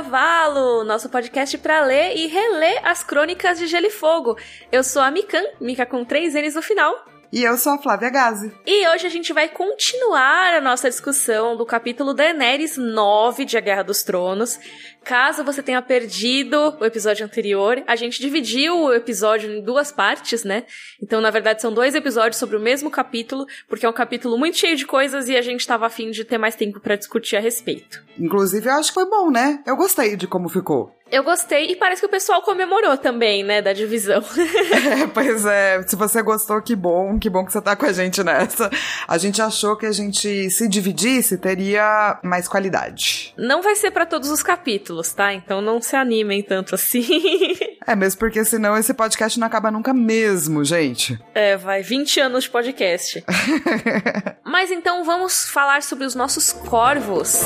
Cavalo, nosso podcast para ler e reler as crônicas de Gelo e Fogo. Eu sou a Mikan, Mika com três N's no final. E eu sou a Flávia Gazi. E hoje a gente vai continuar a nossa discussão do capítulo Daenerys 9 de A Guerra dos Tronos. Caso você tenha perdido o episódio anterior, a gente dividiu o episódio em duas partes, né? Então, na verdade, são dois episódios sobre o mesmo capítulo, porque é um capítulo muito cheio de coisas e a gente tava afim de ter mais tempo para discutir a respeito. Inclusive, eu acho que foi bom, né? Eu gostei de como ficou. Eu gostei e parece que o pessoal comemorou também, né, da divisão. é, pois é, se você gostou, que bom, que bom que você tá com a gente nessa. A gente achou que a gente se dividisse teria mais qualidade. Não vai ser para todos os capítulos, tá? Então não se animem tanto assim. é mesmo porque senão esse podcast não acaba nunca mesmo, gente. É, vai 20 anos de podcast. Mas então vamos falar sobre os nossos corvos.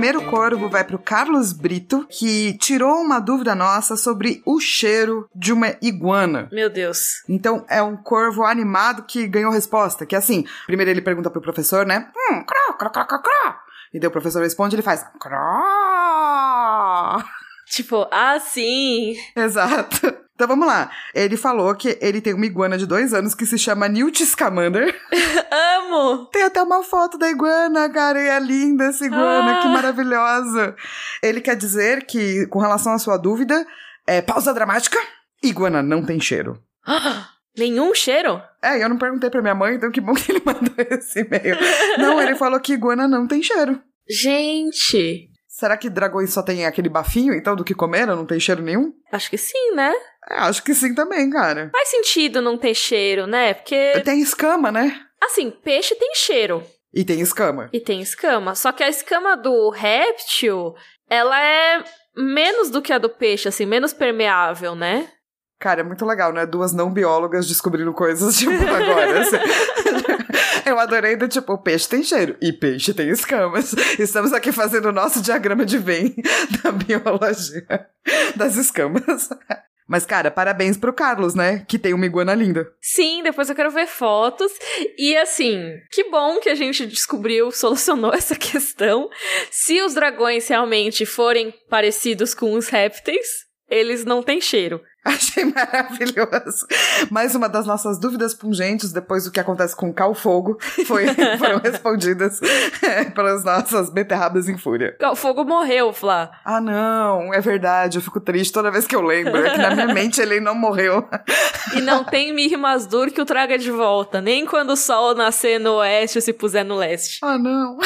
Primeiro corvo vai pro Carlos Brito, que tirou uma dúvida nossa sobre o cheiro de uma iguana. Meu Deus. Então é um corvo animado que ganhou resposta, que é assim, primeiro ele pergunta pro professor, né? Hum, crá, crá, crá, crá. E daí o professor responde, ele faz crá. Tipo, ah, sim. Exato. Então vamos lá. Ele falou que ele tem uma iguana de dois anos que se chama Newt Scamander. Amo! Tem até uma foto da iguana, cara, e é linda essa iguana, ah. que maravilhosa. Ele quer dizer que, com relação à sua dúvida, é pausa dramática, iguana não tem cheiro. Nenhum cheiro? É, eu não perguntei pra minha mãe, então que bom que ele mandou esse e-mail. não, ele falou que iguana não tem cheiro. Gente! Será que dragões só tem aquele bafinho, então, do que comeram? Não tem cheiro nenhum? Acho que sim, né? É, acho que sim também, cara. Faz sentido não ter cheiro, né? Porque. Tem escama, né? Assim, peixe tem cheiro. E tem escama. E tem escama. Só que a escama do réptil, ela é menos do que a do peixe, assim, menos permeável, né? Cara, é muito legal, né? Duas não biólogas descobrindo coisas, tipo, agora. Assim. Eu adorei do tipo, peixe tem cheiro e peixe tem escamas. Estamos aqui fazendo o nosso diagrama de Venn da biologia das escamas. Mas, cara, parabéns pro Carlos, né? Que tem uma iguana linda. Sim, depois eu quero ver fotos. E assim, que bom que a gente descobriu, solucionou essa questão. Se os dragões realmente forem parecidos com os répteis, eles não têm cheiro. Achei maravilhoso. Mais uma das nossas dúvidas pungentes depois do que acontece com o Cal Fogo foi, foram respondidas é, pelas nossas beterrabas em fúria. Cal Fogo morreu, Flá. Ah, não, é verdade. Eu fico triste toda vez que eu lembro. É que na minha mente ele não morreu. e não tem Mir Masdur que o traga de volta, nem quando o sol nascer no oeste ou se puser no leste. Ah, não.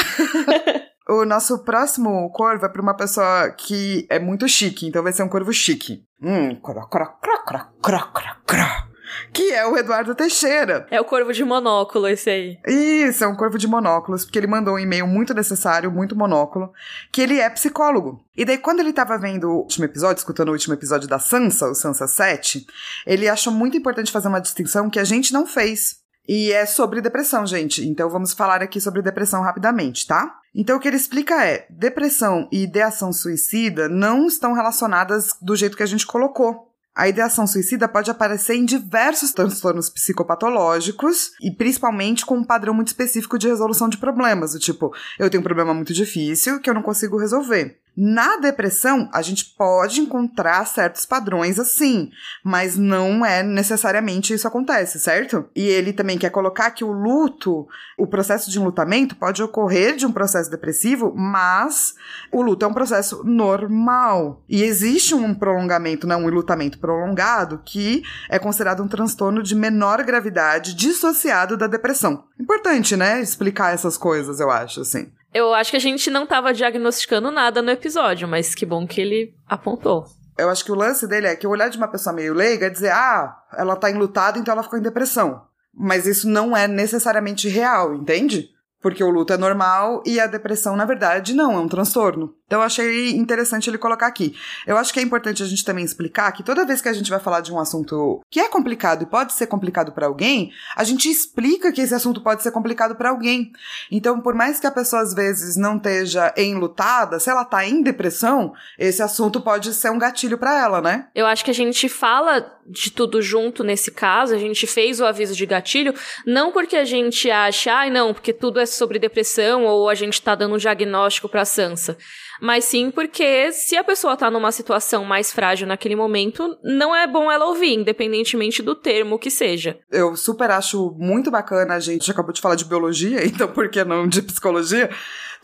O nosso próximo corvo é pra uma pessoa que é muito chique, então vai ser um corvo chique. Hum, cro, cro, cro, cro, cro, cro, cro. Que é o Eduardo Teixeira. É o corvo de monóculo, esse aí. Isso, é um corvo de monóculos, porque ele mandou um e-mail muito necessário, muito monóculo, que ele é psicólogo. E daí, quando ele tava vendo o último episódio, escutando o último episódio da Sansa, o Sansa 7, ele achou muito importante fazer uma distinção que a gente não fez. E é sobre depressão, gente. Então vamos falar aqui sobre depressão rapidamente, tá? Então o que ele explica é: depressão e ideação suicida não estão relacionadas do jeito que a gente colocou. A ideação suicida pode aparecer em diversos transtornos psicopatológicos e principalmente com um padrão muito específico de resolução de problemas, do tipo, eu tenho um problema muito difícil que eu não consigo resolver. Na depressão, a gente pode encontrar certos padrões assim, mas não é necessariamente isso acontece, certo? E ele também quer colocar que o luto, o processo de enlutamento pode ocorrer de um processo depressivo, mas o luto é um processo normal. E existe um prolongamento, né, um enlutamento prolongado, que é considerado um transtorno de menor gravidade dissociado da depressão. Importante, né, explicar essas coisas, eu acho, assim. Eu acho que a gente não estava diagnosticando nada no episódio, mas que bom que ele apontou. Eu acho que o lance dele é que o olhar de uma pessoa meio leiga é dizer, ah, ela tá enlutada, então ela ficou em depressão. Mas isso não é necessariamente real, entende? Porque o luto é normal e a depressão, na verdade, não, é um transtorno. Então eu achei interessante ele colocar aqui. Eu acho que é importante a gente também explicar que toda vez que a gente vai falar de um assunto que é complicado e pode ser complicado para alguém, a gente explica que esse assunto pode ser complicado para alguém. Então, por mais que a pessoa às vezes não esteja enlutada, se ela tá em depressão, esse assunto pode ser um gatilho para ela, né? Eu acho que a gente fala de tudo junto nesse caso, a gente fez o aviso de gatilho, não porque a gente acha, ai ah, não, porque tudo é sobre depressão ou a gente tá dando um diagnóstico pra Sansa mas sim porque se a pessoa tá numa situação mais frágil naquele momento, não é bom ela ouvir, independentemente do termo que seja. Eu super acho muito bacana, a gente acabou de falar de biologia, então por que não de psicologia?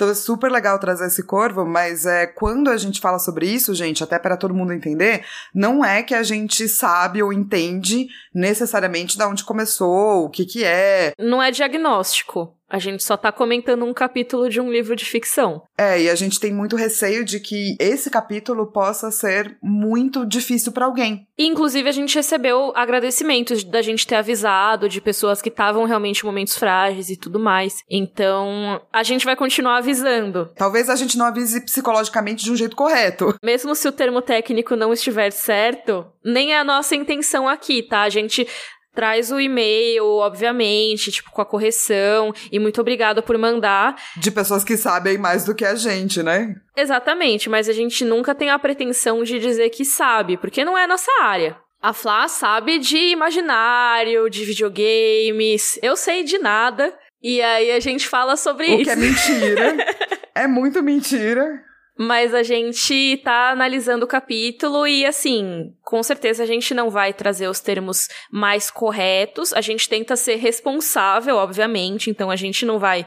Então é super legal trazer esse corvo, mas é quando a gente fala sobre isso, gente, até para todo mundo entender, não é que a gente sabe ou entende necessariamente de onde começou, o que que é. Não é diagnóstico. A gente só tá comentando um capítulo de um livro de ficção. É, e a gente tem muito receio de que esse capítulo possa ser muito difícil para alguém. inclusive, a gente recebeu agradecimentos da gente ter avisado de pessoas que estavam realmente em momentos frágeis e tudo mais. Então, a gente vai continuar avisando. Talvez a gente não avise psicologicamente de um jeito correto. Mesmo se o termo técnico não estiver certo, nem é a nossa intenção aqui, tá? A gente traz o e-mail, obviamente, tipo, com a correção. E muito obrigada por mandar. De pessoas que sabem mais do que a gente, né? Exatamente, mas a gente nunca tem a pretensão de dizer que sabe, porque não é a nossa área. A Flá sabe de imaginário, de videogames. Eu sei de nada. E aí a gente fala sobre o isso. O que é mentira. é muito mentira. Mas a gente tá analisando o capítulo e, assim, com certeza a gente não vai trazer os termos mais corretos. A gente tenta ser responsável, obviamente, então a gente não vai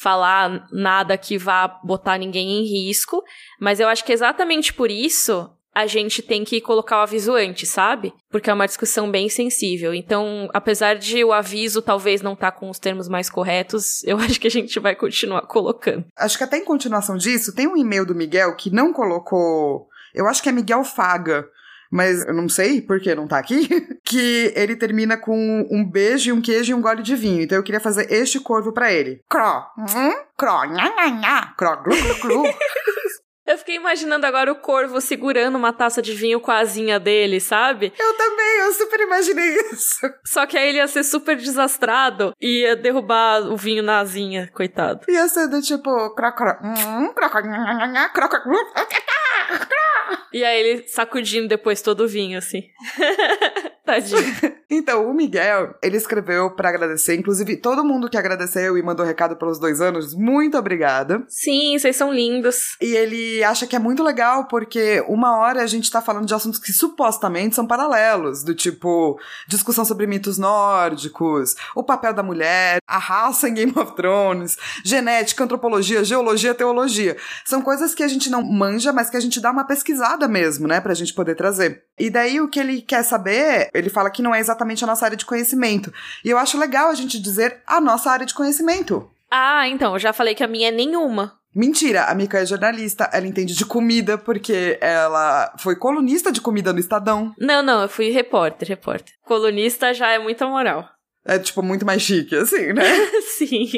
falar nada que vá botar ninguém em risco. Mas eu acho que exatamente por isso a gente tem que colocar o aviso antes, sabe? Porque é uma discussão bem sensível. Então, apesar de o aviso talvez não estar tá com os termos mais corretos, eu acho que a gente vai continuar colocando. Acho que até em continuação disso, tem um e-mail do Miguel que não colocou. Eu acho que é Miguel Faga. Mas eu não sei porque não tá aqui. que ele termina com um beijo, um queijo e um gole de vinho. Então eu queria fazer este corvo para ele. Cro, hum, cro, nha, nha, nha, cro, glu, glu, glu. Eu fiquei imaginando agora o corvo segurando uma taça de vinho com a asinha dele, sabe? Eu também, eu super imaginei isso. Só que aí ele ia ser super desastrado e ia derrubar o vinho na asinha, coitado. Ia ser do tipo. Hum, e aí ele sacudindo depois todo o vinho, assim. Tadinho. então, o Miguel, ele escreveu para agradecer. Inclusive, todo mundo que agradeceu e mandou recado pelos dois anos, muito obrigada. Sim, vocês são lindos. E ele acha que é muito legal porque uma hora a gente tá falando de assuntos que supostamente são paralelos, do tipo discussão sobre mitos nórdicos, o papel da mulher, a raça em Game of Thrones, genética, antropologia, geologia, teologia. São coisas que a gente não manja, mas que a gente dá uma pesquisada mesmo, né, pra gente poder trazer. E daí o que ele quer saber ele fala que não é exatamente a nossa área de conhecimento. E eu acho legal a gente dizer a nossa área de conhecimento. Ah, então, eu já falei que a minha é nenhuma. Mentira, a Mika é jornalista, ela entende de comida porque ela foi colunista de comida no Estadão. Não, não, eu fui repórter, repórter. Colunista já é muita moral. É, tipo, muito mais chique, assim, né? Sim.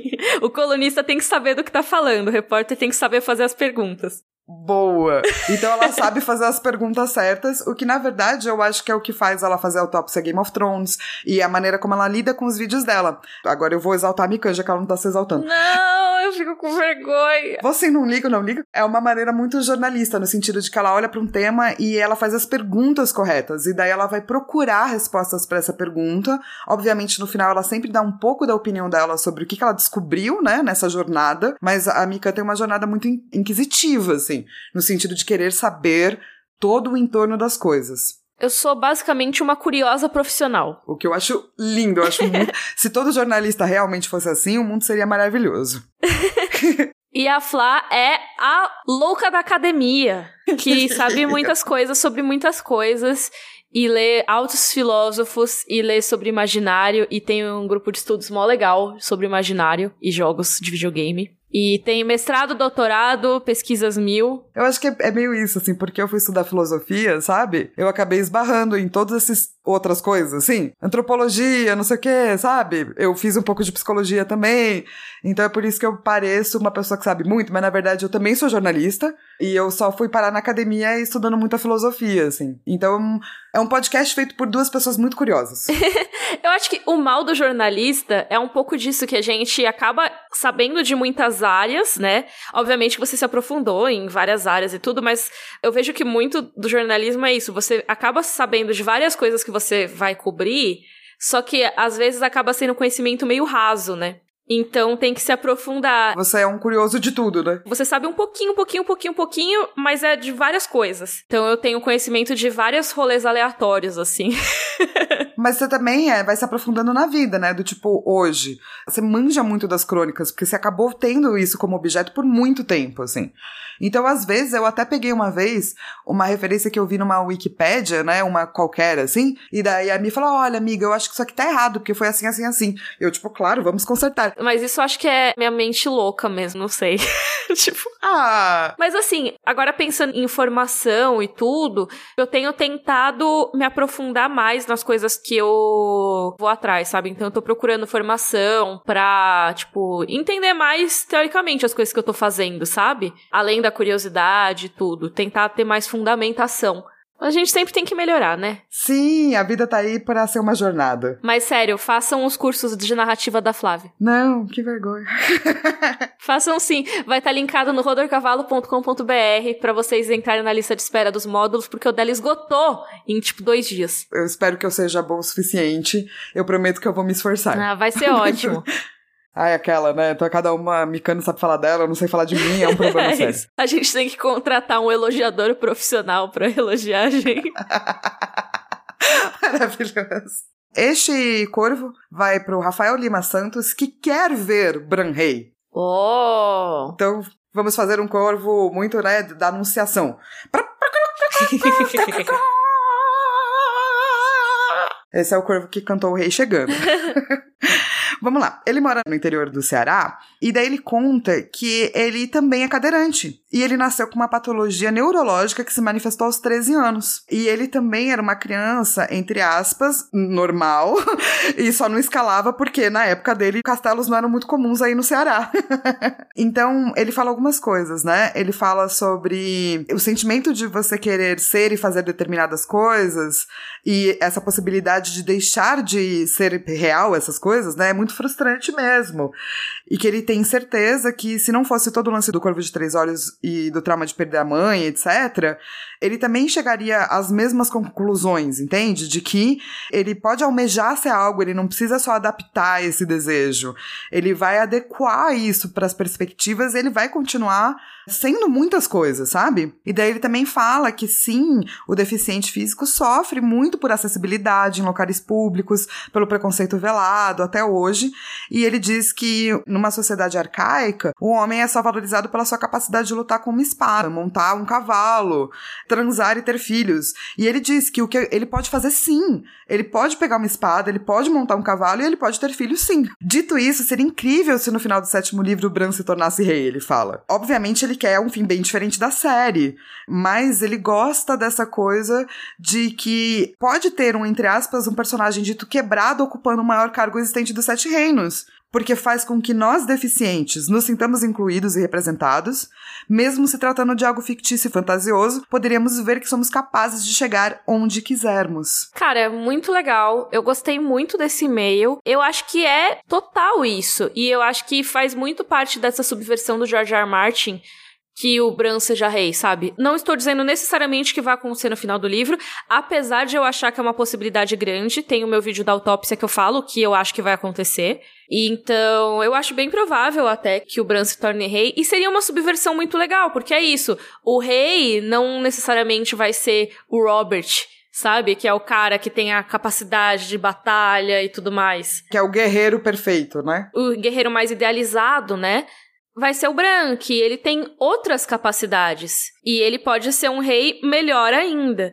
O colunista tem que saber do que tá falando, o repórter tem que saber fazer as perguntas. Boa! Então ela sabe fazer as perguntas certas, o que na verdade eu acho que é o que faz ela fazer a autópsia Game of Thrones e a maneira como ela lida com os vídeos dela. Agora eu vou exaltar a Mikanja, que ela não tá se exaltando. Não, eu fico com vergonha. Você não liga não liga? É uma maneira muito jornalista, no sentido de que ela olha para um tema e ela faz as perguntas corretas, e daí ela vai procurar respostas para essa pergunta. Obviamente, no final, ela sempre dá um pouco da opinião dela sobre o que ela descobriu, né, nessa jornada, mas a Mika tem uma jornada muito inquisitiva, assim assim, no sentido de querer saber todo o entorno das coisas. Eu sou basicamente uma curiosa profissional. O que eu acho lindo, eu acho muito. Se todo jornalista realmente fosse assim, o mundo seria maravilhoso. E a Flá é a louca da academia, que sabe muitas coisas sobre muitas coisas e lê altos filósofos e lê sobre imaginário e tem um grupo de estudos mó legal sobre imaginário e jogos de videogame. E tem mestrado, doutorado, pesquisas mil. Eu acho que é, é, meio isso, assim, porque eu fui estudar filosofia, sabe? Eu acabei esbarrando em todos esses outras coisas, assim. Antropologia, não sei o quê, sabe? Eu fiz um pouco de psicologia também. Então é por isso que eu pareço uma pessoa que sabe muito, mas na verdade eu também sou jornalista. E eu só fui parar na academia estudando muita filosofia, assim. Então é um podcast feito por duas pessoas muito curiosas. eu acho que o mal do jornalista é um pouco disso que a gente acaba sabendo de muitas áreas, né? Obviamente que você se aprofundou em várias áreas e tudo, mas eu vejo que muito do jornalismo é isso. Você acaba sabendo de várias coisas que você vai cobrir, só que às vezes acaba sendo conhecimento meio raso, né? Então tem que se aprofundar. Você é um curioso de tudo, né? Você sabe um pouquinho, um pouquinho, um pouquinho, um pouquinho, mas é de várias coisas. Então eu tenho conhecimento de vários rolês aleatórios, assim. mas você também é, vai se aprofundando na vida, né? Do tipo, hoje. Você manja muito das crônicas, porque você acabou tendo isso como objeto por muito tempo, assim. Então, às vezes, eu até peguei uma vez uma referência que eu vi numa Wikipédia, né? Uma qualquer, assim. E daí a Mi falou: olha, amiga, eu acho que isso aqui tá errado, porque foi assim, assim, assim. Eu, tipo, claro, vamos consertar. Mas isso eu acho que é minha mente louca mesmo, não sei. tipo. Ah. Mas assim, agora pensando em informação e tudo, eu tenho tentado me aprofundar mais nas coisas que eu vou atrás, sabe? Então eu tô procurando formação pra, tipo, entender mais teoricamente as coisas que eu tô fazendo, sabe? Além da curiosidade e tudo, tentar ter mais fundamentação. A gente sempre tem que melhorar, né? Sim, a vida tá aí para ser uma jornada. Mas sério, façam os cursos de narrativa da Flávia. Não, que vergonha. façam sim. Vai estar tá linkado no rodorcavalo.com.br para vocês entrarem na lista de espera dos módulos, porque o dela esgotou em tipo dois dias. Eu espero que eu seja bom o suficiente. Eu prometo que eu vou me esforçar. Ah, vai ser ótimo. Ai, aquela, né? Então cada uma micando sabe falar dela, eu não sei falar de mim, é um problema é sério. A gente tem que contratar um elogiador profissional para elogiar a gente. Maravilhoso. Este corvo vai pro Rafael Lima Santos, que quer ver Bran Rei. Oh! Então, vamos fazer um corvo muito, né, da anunciação. Esse é o corvo que cantou o rei chegando. Vamos lá. Ele mora no interior do Ceará e daí ele conta que ele também é cadeirante. E ele nasceu com uma patologia neurológica que se manifestou aos 13 anos. E ele também era uma criança, entre aspas, normal, e só não escalava porque na época dele castelos não eram muito comuns aí no Ceará. então, ele fala algumas coisas, né? Ele fala sobre o sentimento de você querer ser e fazer determinadas coisas e essa possibilidade de deixar de ser real essas coisas, né? É muito frustrante mesmo. E que ele tem certeza que se não fosse todo o lance do Corvo de Três Olhos e do trauma de perder a mãe, etc., ele também chegaria às mesmas conclusões, entende? De que ele pode almejar ser algo, ele não precisa só adaptar esse desejo. Ele vai adequar isso para as perspectivas, ele vai continuar sendo muitas coisas, sabe? E daí ele também fala que sim, o deficiente físico sofre muito por acessibilidade em locais públicos, pelo preconceito velado até hoje, e ele diz que numa sociedade arcaica, o homem é só valorizado pela sua capacidade de lutar com uma espada, montar um cavalo, transar e ter filhos. E ele diz que o que ele pode fazer sim, ele pode pegar uma espada, ele pode montar um cavalo e ele pode ter filhos sim. Dito isso, seria incrível se no final do sétimo livro o Bran se tornasse rei, ele fala. Obviamente ele quer um fim bem diferente da série, mas ele gosta dessa coisa de que pode ter um, entre aspas, um personagem dito quebrado ocupando o maior cargo existente dos Sete Reinos porque faz com que nós deficientes nos sintamos incluídos e representados, mesmo se tratando de algo fictício e fantasioso, poderíamos ver que somos capazes de chegar onde quisermos. Cara, é muito legal. Eu gostei muito desse e-mail. Eu acho que é total isso. E eu acho que faz muito parte dessa subversão do George R. R. Martin que o Bran seja rei, sabe? Não estou dizendo necessariamente que vai acontecer no final do livro, apesar de eu achar que é uma possibilidade grande. Tem o meu vídeo da autópsia que eu falo que eu acho que vai acontecer. E então, eu acho bem provável até que o Bran se torne rei. E seria uma subversão muito legal, porque é isso. O rei não necessariamente vai ser o Robert, sabe? Que é o cara que tem a capacidade de batalha e tudo mais. Que é o guerreiro perfeito, né? O guerreiro mais idealizado, né? Vai ser o Bran, que ele tem outras capacidades. E ele pode ser um rei melhor ainda.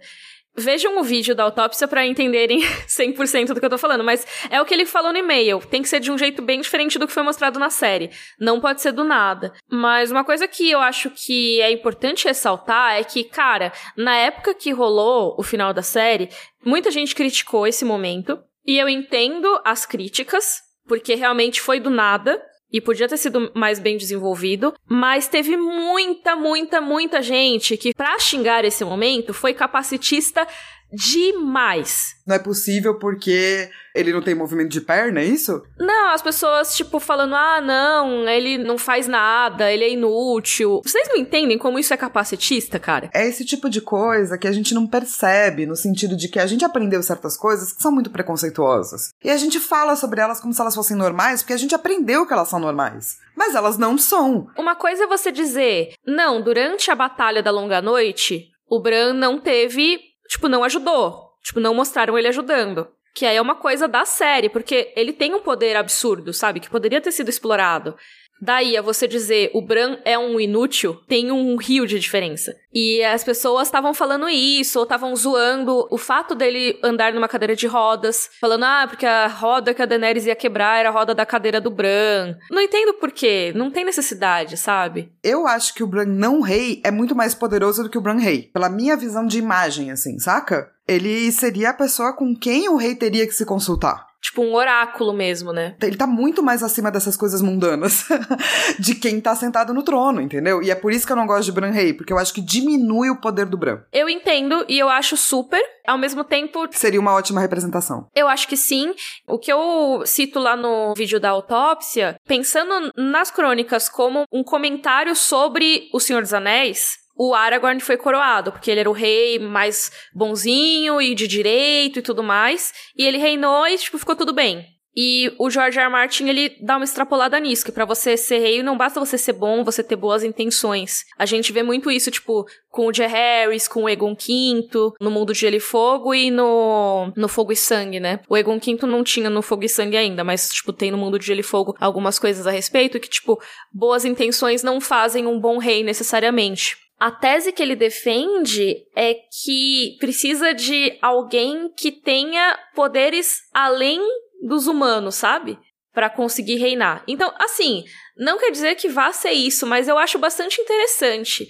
Vejam o vídeo da autópsia para entenderem 100% do que eu tô falando, mas é o que ele falou no e-mail. Tem que ser de um jeito bem diferente do que foi mostrado na série. Não pode ser do nada. Mas uma coisa que eu acho que é importante ressaltar é que, cara, na época que rolou o final da série, muita gente criticou esse momento. E eu entendo as críticas, porque realmente foi do nada e podia ter sido mais bem desenvolvido, mas teve muita, muita, muita gente que, pra xingar esse momento, foi capacitista demais. Não é possível porque ele não tem movimento de perna, é isso? Não, as pessoas, tipo, falando, ah, não, ele não faz nada, ele é inútil. Vocês não entendem como isso é capacitista, cara? É esse tipo de coisa que a gente não percebe, no sentido de que a gente aprendeu certas coisas que são muito preconceituosas. E a gente fala sobre elas como se elas fossem normais, porque a gente aprendeu que elas são normais. Mas elas não são. Uma coisa é você dizer, não, durante a Batalha da Longa Noite, o Bran não teve tipo, não ajudou. Tipo, não mostraram ele ajudando. Que aí é uma coisa da série, porque ele tem um poder absurdo, sabe? Que poderia ter sido explorado. Daí a você dizer o Bran é um inútil, tem um rio de diferença. E as pessoas estavam falando isso, ou estavam zoando o fato dele andar numa cadeira de rodas, falando, ah, porque a roda que a Daenerys ia quebrar era a roda da cadeira do Bran. Não entendo por quê, não tem necessidade, sabe? Eu acho que o Bran não rei é muito mais poderoso do que o Bran rei, pela minha visão de imagem, assim, saca? Ele seria a pessoa com quem o rei teria que se consultar. Tipo um oráculo mesmo, né? Ele tá muito mais acima dessas coisas mundanas de quem tá sentado no trono, entendeu? E é por isso que eu não gosto de Bran Rei, porque eu acho que diminui o poder do Bran. Eu entendo e eu acho super. Ao mesmo tempo. Seria uma ótima representação. Eu acho que sim. O que eu cito lá no vídeo da autópsia, pensando nas crônicas como um comentário sobre O Senhor dos Anéis, o Aragorn foi coroado, porque ele era o rei mais bonzinho e de direito e tudo mais. E ele reinou e, tipo, ficou tudo bem. E o George R. R. Martin, ele dá uma extrapolada nisso, que para você ser rei não basta você ser bom, você ter boas intenções. A gente vê muito isso, tipo, com o J. Harris, com o Egon V, no Mundo de Gelo e Fogo e no, no Fogo e Sangue, né? O Egon V não tinha no Fogo e Sangue ainda, mas, tipo, tem no Mundo de Gelo e Fogo algumas coisas a respeito que, tipo, boas intenções não fazem um bom rei necessariamente. A tese que ele defende é que precisa de alguém que tenha poderes além dos humanos, sabe? Para conseguir reinar. Então, assim, não quer dizer que vá ser isso, mas eu acho bastante interessante.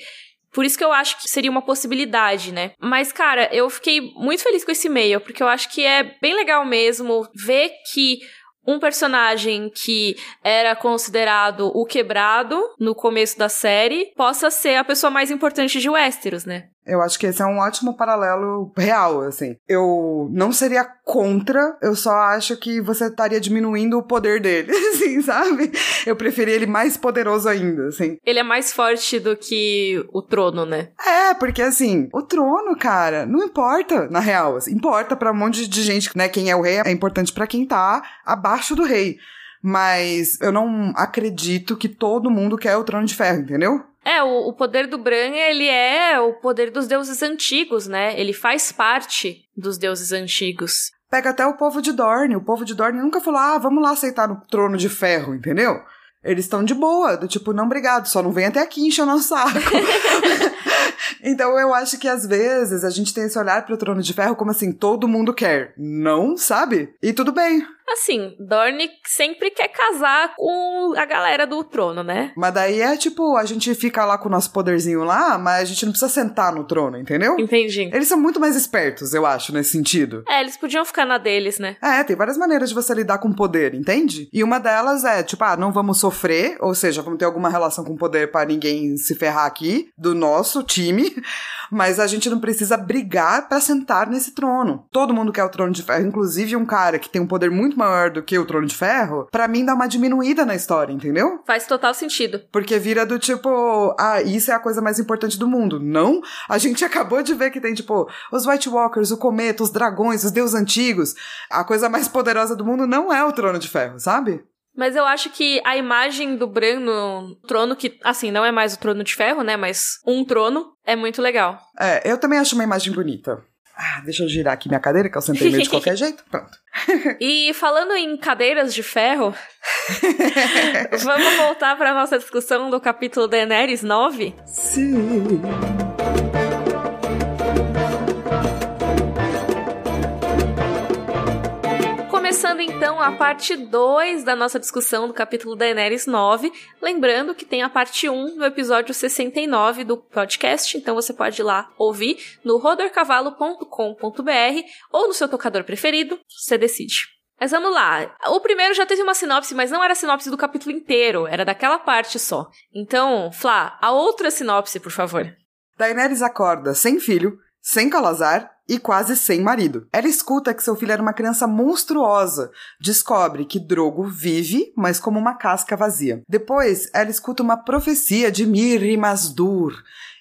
Por isso que eu acho que seria uma possibilidade, né? Mas, cara, eu fiquei muito feliz com esse e-mail, porque eu acho que é bem legal mesmo ver que um personagem que era considerado o quebrado no começo da série possa ser a pessoa mais importante de Westeros, né? Eu acho que esse é um ótimo paralelo real, assim. Eu não seria contra, eu só acho que você estaria diminuindo o poder dele, assim, sabe? Eu preferia ele mais poderoso ainda, assim. Ele é mais forte do que o trono, né? É, porque assim, o trono, cara, não importa, na real. Assim, importa para um monte de gente, né? Quem é o rei é importante para quem tá abaixo do rei. Mas eu não acredito que todo mundo quer o trono de ferro, entendeu? É, o, o, poder do Bran, ele é o poder dos deuses antigos, né? Ele faz parte dos deuses antigos. Pega até o povo de Dorne. O povo de Dorne nunca falou, ah, vamos lá aceitar no trono de ferro, entendeu? Eles estão de boa, do tipo, não, obrigado, só não vem até aqui encher o nosso saco. então eu acho que às vezes a gente tem esse olhar pro trono de ferro como assim, todo mundo quer. Não, sabe? E tudo bem. Assim, Dorne sempre quer casar com a galera do trono, né? Mas daí é tipo, a gente fica lá com o nosso poderzinho lá, mas a gente não precisa sentar no trono, entendeu? Entendi. Eles são muito mais espertos, eu acho, nesse sentido. É, eles podiam ficar na deles, né? É, tem várias maneiras de você lidar com poder, entende? E uma delas é, tipo, ah, não vamos sofrer, ou seja, vamos ter alguma relação com poder para ninguém se ferrar aqui, do nosso time, mas a gente não precisa brigar para sentar nesse trono. Todo mundo quer o trono de ferro, inclusive um cara que tem um poder muito maior do que o Trono de Ferro, para mim dá uma diminuída na história, entendeu? Faz total sentido. Porque vira do tipo, ah, isso é a coisa mais importante do mundo. Não, a gente acabou de ver que tem, tipo, os White Walkers, o cometa, os dragões, os deuses antigos. A coisa mais poderosa do mundo não é o Trono de Ferro, sabe? Mas eu acho que a imagem do Bran no trono, que, assim, não é mais o trono de ferro, né? Mas um trono, é muito legal. É, eu também acho uma imagem bonita. Ah, deixa eu girar aqui minha cadeira, que eu sentei meio de qualquer jeito. Pronto. e falando em cadeiras de ferro, vamos voltar para nossa discussão do capítulo Daenerys 9? Sim. Começando então a parte 2 da nossa discussão do capítulo Daenerys 9. Lembrando que tem a parte 1 no episódio 69 do podcast, então você pode ir lá ouvir no rodercavalo.com.br ou no seu tocador preferido, você decide. Mas vamos lá. O primeiro já teve uma sinopse, mas não era a sinopse do capítulo inteiro, era daquela parte só. Então, Flá, a outra sinopse, por favor. Daenerys acorda sem filho, sem Calazar e quase sem marido. Ela escuta que seu filho era uma criança monstruosa. Descobre que Drogo vive, mas como uma casca vazia. Depois, ela escuta uma profecia de Mir e Masdur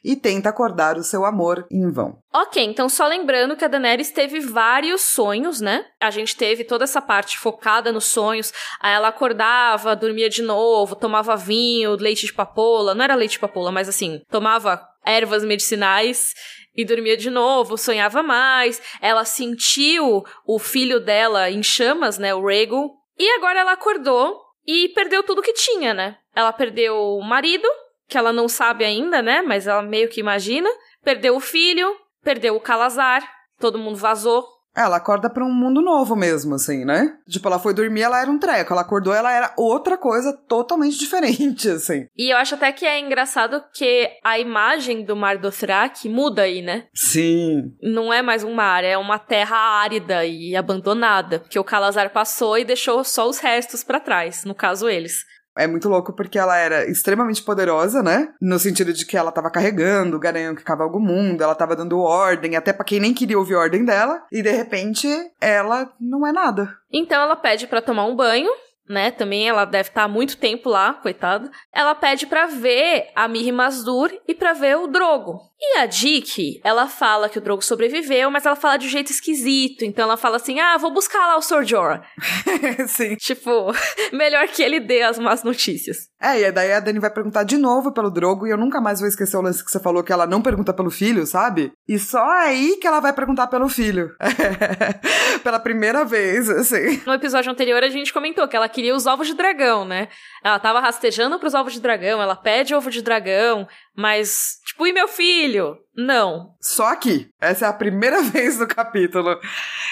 e tenta acordar o seu amor em vão. Ok, então só lembrando que a Daenerys teve vários sonhos, né? A gente teve toda essa parte focada nos sonhos. Aí ela acordava, dormia de novo, tomava vinho, leite de papoula. Não era leite de papoula, mas assim, tomava ervas medicinais e dormia de novo, sonhava mais. Ela sentiu o filho dela em chamas, né, o Rego. E agora ela acordou e perdeu tudo que tinha, né? Ela perdeu o marido, que ela não sabe ainda, né, mas ela meio que imagina. Perdeu o filho, perdeu o Calazar, todo mundo vazou, ela acorda para um mundo novo mesmo, assim, né? Tipo, ela foi dormir, ela era um treco. Ela acordou, ela era outra coisa totalmente diferente, assim. E eu acho até que é engraçado que a imagem do Mar do Thrak muda aí, né? Sim. Não é mais um mar, é uma terra árida e abandonada. Porque o Calazar passou e deixou só os restos para trás, no caso eles. É muito louco porque ela era extremamente poderosa, né? No sentido de que ela tava carregando o garanhão que cavalga o mundo, ela tava dando ordem, até para quem nem queria ouvir ordem dela, e de repente ela não é nada. Então ela pede para tomar um banho, né? Também ela deve estar tá há muito tempo lá, coitada. Ela pede para ver a Miri Masdur e para ver o Drogo. E a Dick, ela fala que o Drogo sobreviveu, mas ela fala de um jeito esquisito. Então ela fala assim: "Ah, vou buscar lá o Sor Jorah". Sim. Tipo, melhor que ele dê as más notícias. É, e daí a Dani vai perguntar de novo pelo Drogo e eu nunca mais vou esquecer o lance que você falou que ela não pergunta pelo filho, sabe? E só aí que ela vai perguntar pelo filho. Pela primeira vez, assim. No episódio anterior a gente comentou que ela queria os ovos de dragão, né? Ela tava rastejando pros ovos de dragão, ela pede ovo de dragão, mas, tipo, e meu filho? Não. Só aqui. Essa é a primeira vez no capítulo.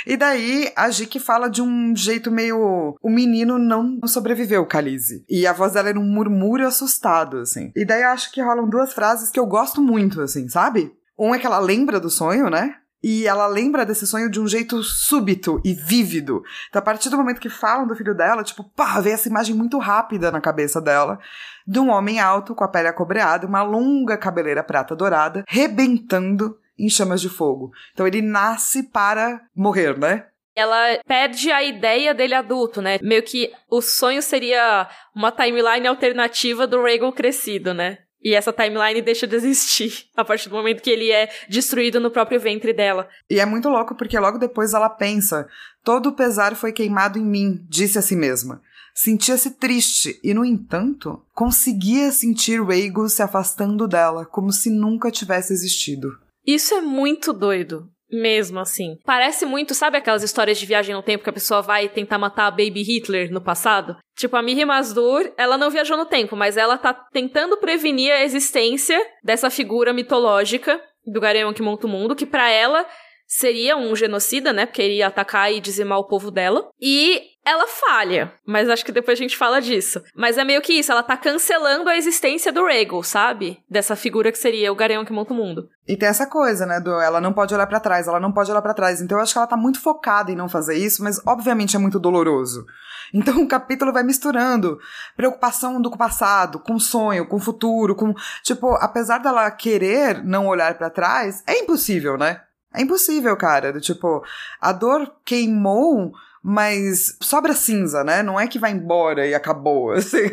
E daí a Jique fala de um jeito meio. O menino não sobreviveu, Calize. E a voz dela era um murmúrio assustado, assim. E daí eu acho que rolam duas frases que eu gosto muito, assim, sabe? Um é que ela lembra do sonho, né? E ela lembra desse sonho de um jeito súbito e vívido. Então, a partir do momento que falam do filho dela, tipo, pá, vem essa imagem muito rápida na cabeça dela de um homem alto com a pele acobreada, uma longa cabeleira prata dourada, rebentando em chamas de fogo. Então ele nasce para morrer, né? ela perde a ideia dele adulto, né? Meio que o sonho seria uma timeline alternativa do Reagan crescido, né? E essa timeline deixa de existir a partir do momento que ele é destruído no próprio ventre dela. E é muito louco porque logo depois ela pensa: todo o pesar foi queimado em mim, disse a si mesma. Sentia-se triste e, no entanto, conseguia sentir Rhaegal se afastando dela, como se nunca tivesse existido. Isso é muito doido. Mesmo assim. Parece muito, sabe aquelas histórias de viagem no tempo que a pessoa vai tentar matar a Baby Hitler no passado? Tipo, a Miri Mazdur, ela não viajou no tempo, mas ela tá tentando prevenir a existência dessa figura mitológica do Gareon que monta o mundo, que para ela seria um genocida, né? Porque iria atacar e dizimar o povo dela. E ela falha, mas acho que depois a gente fala disso. Mas é meio que isso, ela tá cancelando a existência do Rhaegal, sabe? Dessa figura que seria o Gareon que monta o mundo. E tem essa coisa, né, do ela não pode olhar para trás, ela não pode olhar para trás. Então eu acho que ela tá muito focada em não fazer isso, mas obviamente é muito doloroso. Então o capítulo vai misturando preocupação do passado, com sonho, com futuro, com tipo, apesar dela querer não olhar para trás, é impossível, né? É impossível, cara. Do tipo, a dor queimou mas sobra cinza, né? Não é que vai embora e acabou, assim,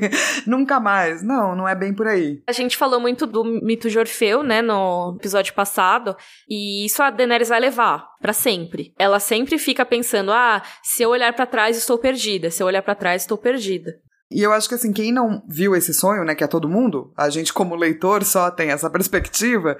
nunca mais. Não, não é bem por aí. A gente falou muito do mito de Orfeu, né, no episódio passado, e isso a Daenerys vai levar para sempre. Ela sempre fica pensando: "Ah, se eu olhar para trás estou perdida, se eu olhar para trás estou perdida". E eu acho que assim, quem não viu esse sonho, né, que é todo mundo, a gente como leitor só tem essa perspectiva,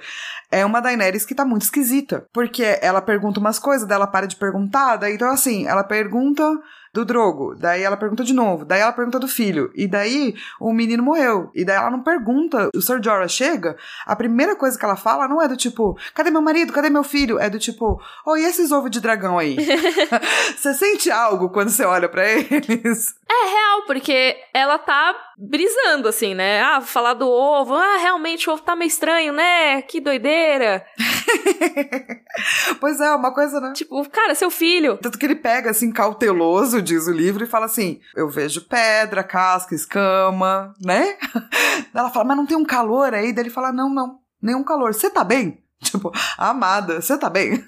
é uma Daenerys que tá muito esquisita. Porque ela pergunta umas coisas, dela para de perguntar, daí então assim, ela pergunta do Drogo. Daí ela pergunta de novo. Daí ela pergunta do filho. E daí o menino morreu. E daí ela não pergunta. O Sir Jorah chega, a primeira coisa que ela fala não é do tipo, cadê meu marido? Cadê meu filho? É do tipo, oh, e esses ovos de dragão aí? você sente algo quando você olha para eles? É real, porque ela tá brisando, assim, né? Ah, falar do ovo. Ah, realmente o ovo tá meio estranho, né? Que doideira. pois é, uma coisa, né? Tipo, cara, seu filho. Tanto que ele pega, assim, cauteloso, diz o livro, e fala assim: Eu vejo pedra, casca, escama, né? Ela fala, mas não tem um calor aí? Daí ele fala: Não, não, nenhum calor. Você tá bem? Tipo, amada, você tá bem?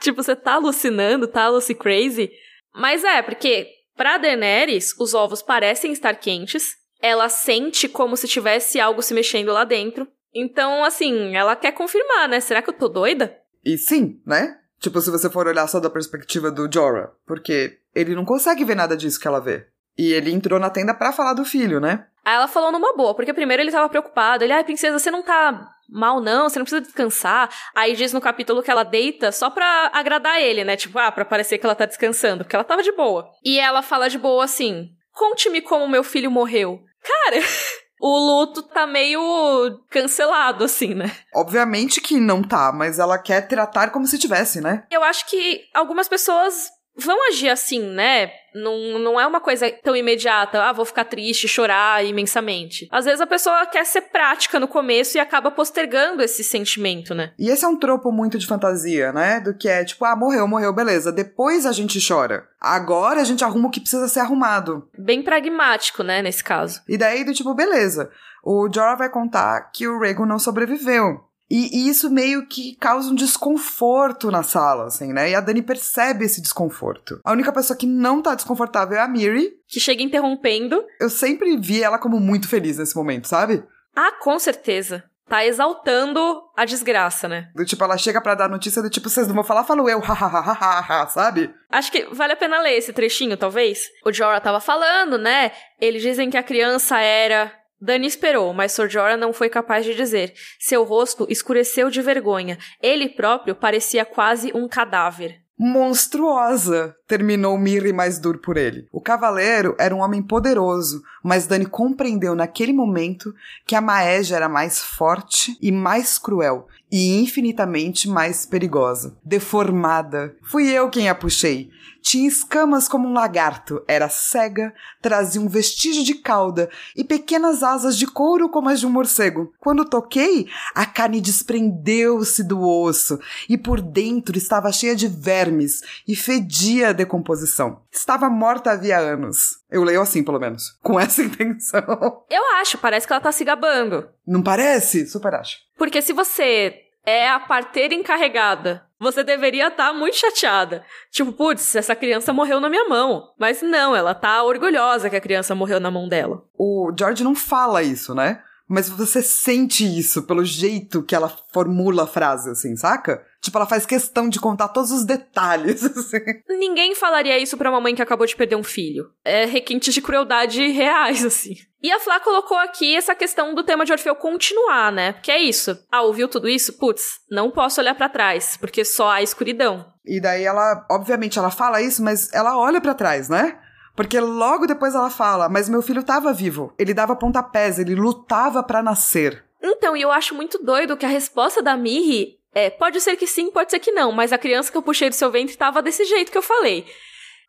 tipo, você tá alucinando, tá aluci crazy? Mas é, porque pra Daenerys, os ovos parecem estar quentes, ela sente como se tivesse algo se mexendo lá dentro. Então, assim, ela quer confirmar, né? Será que eu tô doida? E sim, né? Tipo, se você for olhar só da perspectiva do Jorah, porque ele não consegue ver nada disso que ela vê. E ele entrou na tenda para falar do filho, né? Aí ela falou numa boa, porque primeiro ele tava preocupado. Ele, ai, princesa, você não tá mal, não, você não precisa descansar. Aí diz no capítulo que ela deita só pra agradar ele, né? Tipo, ah, pra parecer que ela tá descansando, porque ela tava de boa. E ela fala de boa assim: conte-me como meu filho morreu. Cara. o luto tá meio cancelado, assim, né? Obviamente que não tá, mas ela quer tratar como se tivesse, né? Eu acho que algumas pessoas vão agir assim, né? Não, não é uma coisa tão imediata, ah, vou ficar triste, chorar imensamente. Às vezes a pessoa quer ser prática no começo e acaba postergando esse sentimento, né? E esse é um tropo muito de fantasia, né? Do que é tipo, ah, morreu, morreu, beleza. Depois a gente chora. Agora a gente arruma o que precisa ser arrumado. Bem pragmático, né, nesse caso. E daí do tipo, beleza. O Jorah vai contar que o Rhaegon não sobreviveu. E, e, isso meio que causa um desconforto na sala, assim, né? E a Dani percebe esse desconforto. A única pessoa que não tá desconfortável é a Miri. Que chega interrompendo. Eu sempre vi ela como muito feliz nesse momento, sabe? Ah, com certeza. Tá exaltando a desgraça, né? Do tipo, ela chega para dar notícia do tipo, vocês não vão falar, falo eu, hahaha, sabe? Acho que vale a pena ler esse trechinho, talvez. O Jorah tava falando, né? Eles dizem que a criança era Dani esperou, mas Sir Jorah não foi capaz de dizer. Seu rosto escureceu de vergonha. Ele próprio parecia quase um cadáver. Monstruosa! Terminou Miri mais duro por ele. O cavaleiro era um homem poderoso, mas Dani compreendeu naquele momento que a Maeja era mais forte e mais cruel, e infinitamente mais perigosa. Deformada. Fui eu quem a puxei. Tinha escamas como um lagarto, era cega, trazia um vestígio de cauda e pequenas asas de couro como as de um morcego. Quando toquei, a carne desprendeu-se do osso e por dentro estava cheia de vermes e fedia a decomposição. Estava morta havia anos. Eu leio assim, pelo menos. Com essa intenção. Eu acho, parece que ela tá se gabando. Não parece? Super acho. Porque se você é a parteira encarregada você deveria estar tá muito chateada. Tipo, putz, essa criança morreu na minha mão. Mas não, ela tá orgulhosa que a criança morreu na mão dela. O George não fala isso, né? Mas você sente isso pelo jeito que ela formula a frase, assim, saca? Tipo, ela faz questão de contar todos os detalhes, assim. Ninguém falaria isso pra uma mãe que acabou de perder um filho. É requintes de crueldade reais, assim. E a Flá colocou aqui essa questão do tema de Orfeu continuar, né? Que é isso. Ah, ouviu tudo isso? Putz, não posso olhar para trás, porque só há escuridão. E daí ela, obviamente, ela fala isso, mas ela olha para trás, né? Porque logo depois ela fala: Mas meu filho estava vivo. Ele dava pontapés, ele lutava para nascer. Então, e eu acho muito doido que a resposta da Miri é: pode ser que sim, pode ser que não, mas a criança que eu puxei do seu ventre estava desse jeito que eu falei.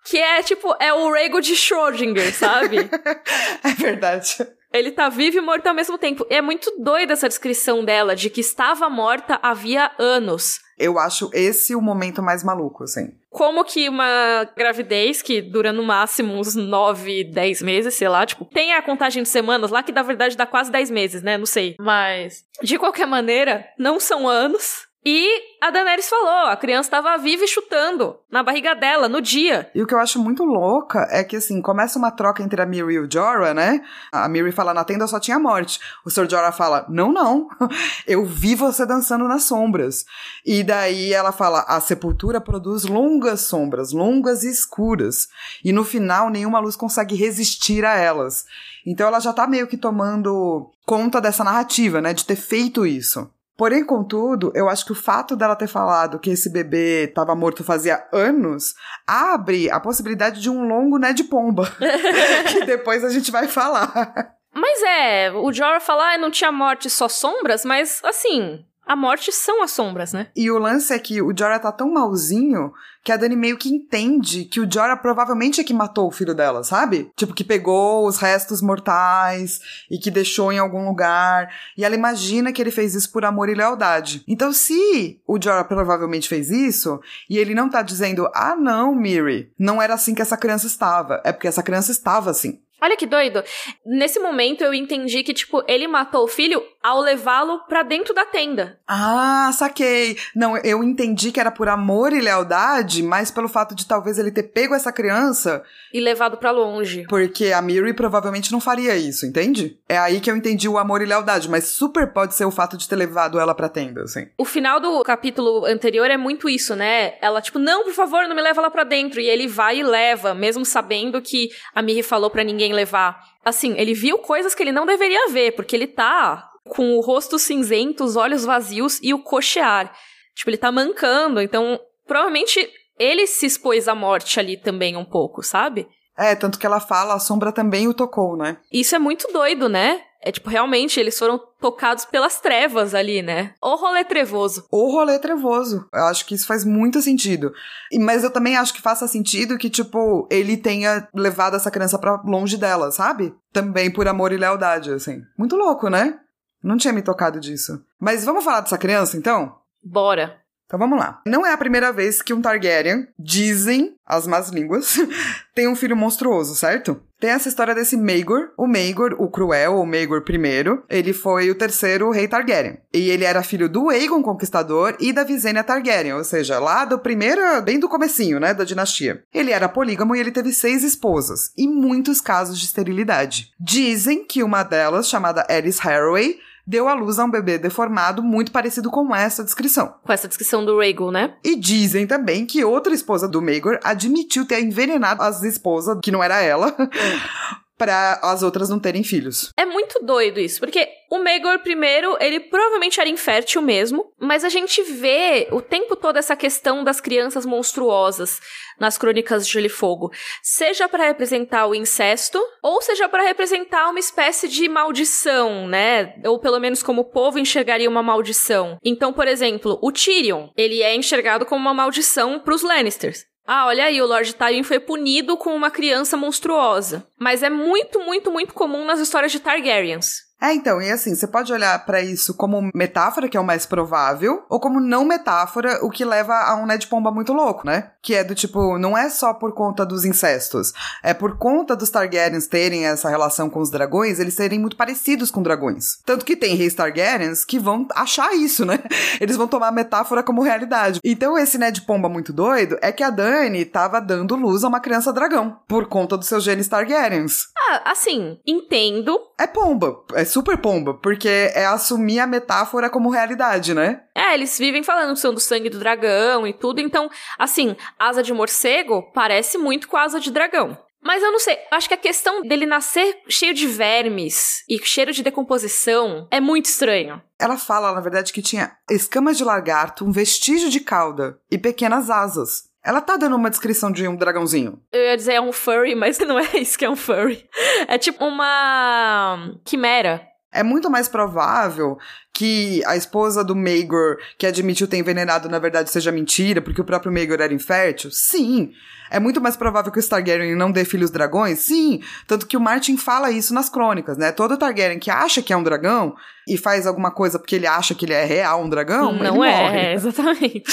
Que é tipo, é o Rego de Schrödinger, sabe? é verdade. Ele tá vivo e morto ao mesmo tempo. É muito doida essa descrição dela, de que estava morta havia anos. Eu acho esse o momento mais maluco, assim. Como que uma gravidez, que dura no máximo uns 9, 10 meses, sei lá, tipo, tem a contagem de semanas lá que na verdade dá quase 10 meses, né? Não sei. Mas, de qualquer maneira, não são anos. E a Daenerys falou, a criança estava viva e chutando na barriga dela no dia. E o que eu acho muito louca é que, assim, começa uma troca entre a Miri e o Jorah, né? A Miri fala, na tenda só tinha morte. O Sr. Jorah fala, não, não, eu vi você dançando nas sombras. E daí ela fala, a sepultura produz longas sombras, longas e escuras. E no final, nenhuma luz consegue resistir a elas. Então ela já tá meio que tomando conta dessa narrativa, né? De ter feito isso. Porém, contudo, eu acho que o fato dela ter falado que esse bebê estava morto fazia anos abre a possibilidade de um longo Ned Pomba, que depois a gente vai falar. Mas é, o Jorah fala, ah, não tinha morte, só sombras, mas assim, a morte são as sombras, né? E o lance é que o Jorah tá tão malzinho que a Dani meio que entende que o Jorah provavelmente é que matou o filho dela, sabe? Tipo, que pegou os restos mortais e que deixou em algum lugar. E ela imagina que ele fez isso por amor e lealdade. Então, se o Jorah provavelmente fez isso, e ele não tá dizendo, ah, não, Miri, não era assim que essa criança estava. É porque essa criança estava assim. Olha que doido. Nesse momento eu entendi que, tipo, ele matou o filho ao levá-lo para dentro da tenda. Ah, saquei. Não, eu entendi que era por amor e lealdade, mas pelo fato de talvez ele ter pego essa criança e levado para longe. Porque a Miri provavelmente não faria isso, entende? É aí que eu entendi o amor e lealdade, mas super pode ser o fato de ter levado ela pra tenda, assim. O final do capítulo anterior é muito isso, né? Ela, tipo, não, por favor, não me leva lá pra dentro. E ele vai e leva, mesmo sabendo que a Miri falou para ninguém levar. Assim, ele viu coisas que ele não deveria ver, porque ele tá com o rosto cinzento, os olhos vazios e o cochear. Tipo, ele tá mancando, então provavelmente ele se expôs à morte ali também um pouco, sabe? É, tanto que ela fala, a sombra também o tocou, né? Isso é muito doido, né? É tipo, realmente, eles foram tocados pelas trevas ali, né? O rolê trevoso. O rolê trevoso. Eu acho que isso faz muito sentido. Mas eu também acho que faça sentido que, tipo, ele tenha levado essa criança para longe dela, sabe? Também por amor e lealdade, assim. Muito louco, né? Não tinha me tocado disso. Mas vamos falar dessa criança, então? Bora. Então vamos lá. Não é a primeira vez que um Targaryen, dizem as más línguas, tem um filho monstruoso, certo? Tem essa história desse Maegor. O Maegor, o Cruel, ou Maegor I, ele foi o terceiro rei Targaryen. E ele era filho do Aegon Conquistador e da Visenya Targaryen, ou seja, lá do primeiro, bem do comecinho, né, da dinastia. Ele era polígamo e ele teve seis esposas, e muitos casos de esterilidade. Dizem que uma delas, chamada Alice Haraway, deu à luz a um bebê deformado muito parecido com essa descrição. Com essa descrição do Rhaegal, né? E dizem também que outra esposa do Maegor admitiu ter envenenado as esposas, que não era ela, para as outras não terem filhos. É muito doido isso, porque o Megor primeiro, ele provavelmente era infértil mesmo, mas a gente vê o tempo todo essa questão das crianças monstruosas nas crônicas de Gelo e Fogo, seja para representar o incesto, ou seja para representar uma espécie de maldição, né? Ou pelo menos como o povo enxergaria uma maldição. Então, por exemplo, o Tyrion, ele é enxergado como uma maldição para os Lannisters. Ah, olha aí, o Lord Tywin foi punido com uma criança monstruosa. Mas é muito, muito, muito comum nas histórias de Targaryens. É, então, e assim, você pode olhar para isso como metáfora, que é o mais provável, ou como não metáfora, o que leva a um Ned Pomba muito louco, né? Que é do tipo, não é só por conta dos incestos, é por conta dos Targaryens terem essa relação com os dragões, eles serem muito parecidos com dragões. Tanto que tem reis Targaryens que vão achar isso, né? Eles vão tomar a metáfora como realidade. Então, esse Ned Pomba muito doido é que a Dani tava dando luz a uma criança dragão, por conta dos seus genes Targaryens. Ah, assim, entendo. É pomba, é super pomba, porque é assumir a metáfora como realidade, né? É, eles vivem falando que são do sangue do dragão e tudo, então, assim, asa de morcego parece muito com asa de dragão. Mas eu não sei, acho que a questão dele nascer cheio de vermes e cheiro de decomposição é muito estranho. Ela fala, na verdade, que tinha escamas de lagarto, um vestígio de cauda e pequenas asas. Ela tá dando uma descrição de um dragãozinho. Eu ia dizer é um furry, mas não é isso que é um furry. É tipo uma quimera. É muito mais provável que a esposa do Maegor, que admitiu ter envenenado, na verdade seja mentira, porque o próprio Maegor era infértil? Sim. É muito mais provável que o Targaryen não dê filhos dragões? Sim. Tanto que o Martin fala isso nas crônicas, né? Todo Targaryen que acha que é um dragão e faz alguma coisa porque ele acha que ele é real um dragão, não ele é, morre. É, exatamente.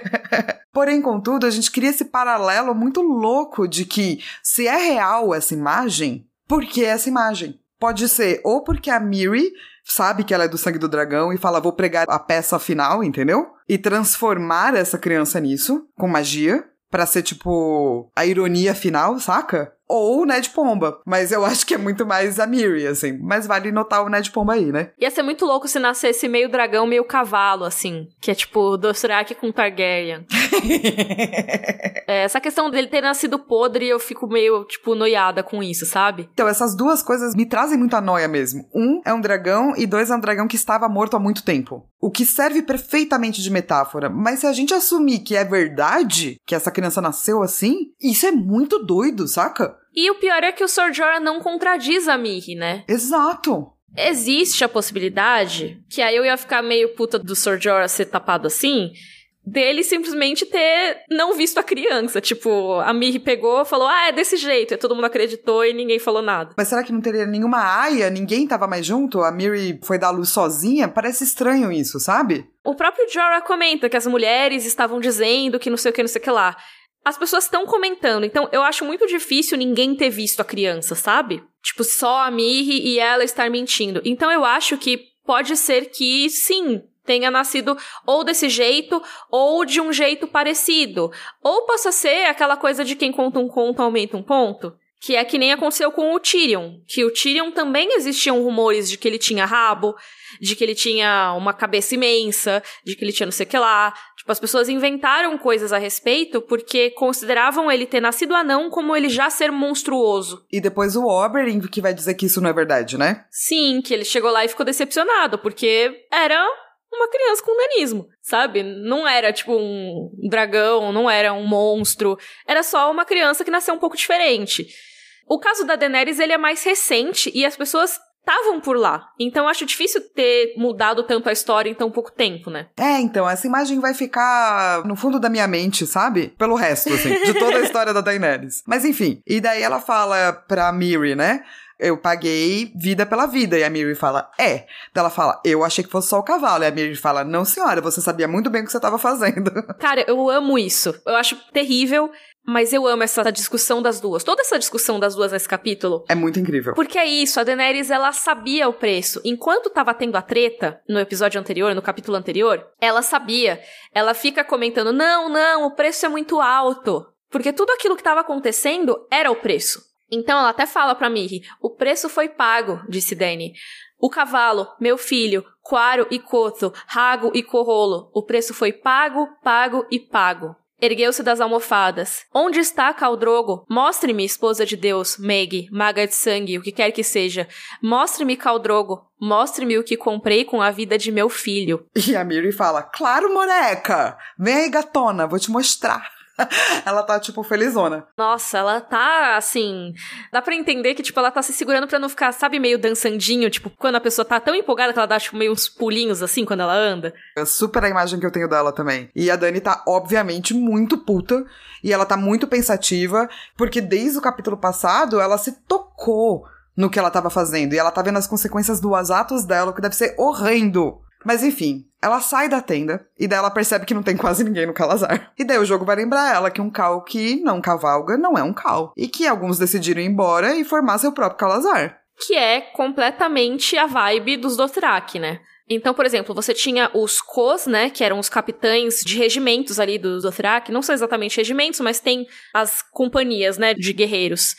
Porém, contudo, a gente cria esse paralelo muito louco de que se é real essa imagem, por que essa imagem? Pode ser ou porque a Miri sabe que ela é do sangue do dragão e fala, vou pregar a peça final, entendeu? E transformar essa criança nisso, com magia, para ser tipo a ironia final, saca? Ou o Ned Pomba. Mas eu acho que é muito mais a Miri, assim. Mas vale notar o Ned Pomba aí, né? Ia ser muito louco se nascesse meio dragão, meio cavalo, assim. Que é tipo Dothraki com Targaryen. é, essa questão dele ter nascido podre, eu fico meio, tipo, noiada com isso, sabe? Então, essas duas coisas me trazem muita noia mesmo. Um é um dragão e dois é um dragão que estava morto há muito tempo. O que serve perfeitamente de metáfora. Mas se a gente assumir que é verdade, que essa criança nasceu assim, isso é muito doido, saca? E o pior é que o Sr. Jorah não contradiz a Miri, né? Exato. Existe a possibilidade, que aí eu ia ficar meio puta do Sr. Jorah ser tapado assim, dele simplesmente ter não visto a criança. Tipo, a Miri pegou, falou, ah, é desse jeito. E todo mundo acreditou e ninguém falou nada. Mas será que não teria nenhuma aia? Ninguém tava mais junto? A Miri foi dar luz sozinha? Parece estranho isso, sabe? O próprio Jorah comenta que as mulheres estavam dizendo que não sei o que, não sei o que lá. As pessoas estão comentando, então eu acho muito difícil ninguém ter visto a criança, sabe? Tipo, só a Miri e ela estar mentindo. Então eu acho que pode ser que sim, tenha nascido ou desse jeito ou de um jeito parecido. Ou possa ser aquela coisa de quem conta um conto aumenta um ponto. Que é que nem aconteceu com o Tyrion. Que o Tyrion também existiam rumores de que ele tinha rabo, de que ele tinha uma cabeça imensa, de que ele tinha não sei o que lá. Tipo, as pessoas inventaram coisas a respeito porque consideravam ele ter nascido anão como ele já ser monstruoso. E depois o Oberyn que vai dizer que isso não é verdade, né? Sim, que ele chegou lá e ficou decepcionado, porque era uma criança com nanismo, sabe? Não era tipo um dragão, não era um monstro, era só uma criança que nasceu um pouco diferente. O caso da Daenerys, ele é mais recente e as pessoas estavam por lá. Então acho difícil ter mudado tanto a história em tão pouco tempo, né? É, então, essa imagem vai ficar no fundo da minha mente, sabe? Pelo resto, assim, de toda a história da Daenerys. Mas enfim, e daí ela fala pra Miri, né? eu paguei vida pela vida. E a Miri fala, é. Daí ela fala, eu achei que fosse só o cavalo. E a Miri fala, não senhora, você sabia muito bem o que você estava fazendo. Cara, eu amo isso. Eu acho terrível. Mas eu amo essa discussão das duas. Toda essa discussão das duas nesse capítulo. É muito incrível. Porque é isso, a Daenerys, ela sabia o preço. Enquanto tava tendo a treta, no episódio anterior, no capítulo anterior, ela sabia. Ela fica comentando, não, não, o preço é muito alto. Porque tudo aquilo que estava acontecendo era o preço. Então ela até fala para Miri: "O preço foi pago", disse Dany. O cavalo, meu filho, Quaro e Coto, Rago e Corrolo. O preço foi pago, pago e pago. Ergueu-se das almofadas. Onde está Caldrogo? Mostre-me, esposa de Deus, Meg, maga de sangue, o que quer que seja. Mostre-me Caldrogo. Mostre-me o que comprei com a vida de meu filho. E a Miri fala: Claro, moleca! Vem aí, gatona, vou te mostrar. ela tá, tipo, felizona. Nossa, ela tá, assim. Dá pra entender que, tipo, ela tá se segurando pra não ficar, sabe, meio dançandinho, tipo, quando a pessoa tá tão empolgada que ela dá, tipo, meio uns pulinhos, assim, quando ela anda. É super a imagem que eu tenho dela também. E a Dani tá, obviamente, muito puta. E ela tá muito pensativa, porque desde o capítulo passado ela se tocou no que ela tava fazendo. E ela tá vendo as consequências dos atos dela, o que deve ser horrendo. Mas enfim, ela sai da tenda e daí ela percebe que não tem quase ninguém no Calazar. E daí o jogo vai lembrar ela que um cal que não cavalga não é um cal. E que alguns decidiram ir embora e formar seu próprio Calazar. Que é completamente a vibe dos Dothraki, né? Então, por exemplo, você tinha os Kos, né, que eram os capitães de regimentos ali dos Dothraki, não são exatamente regimentos, mas tem as companhias, né, de guerreiros.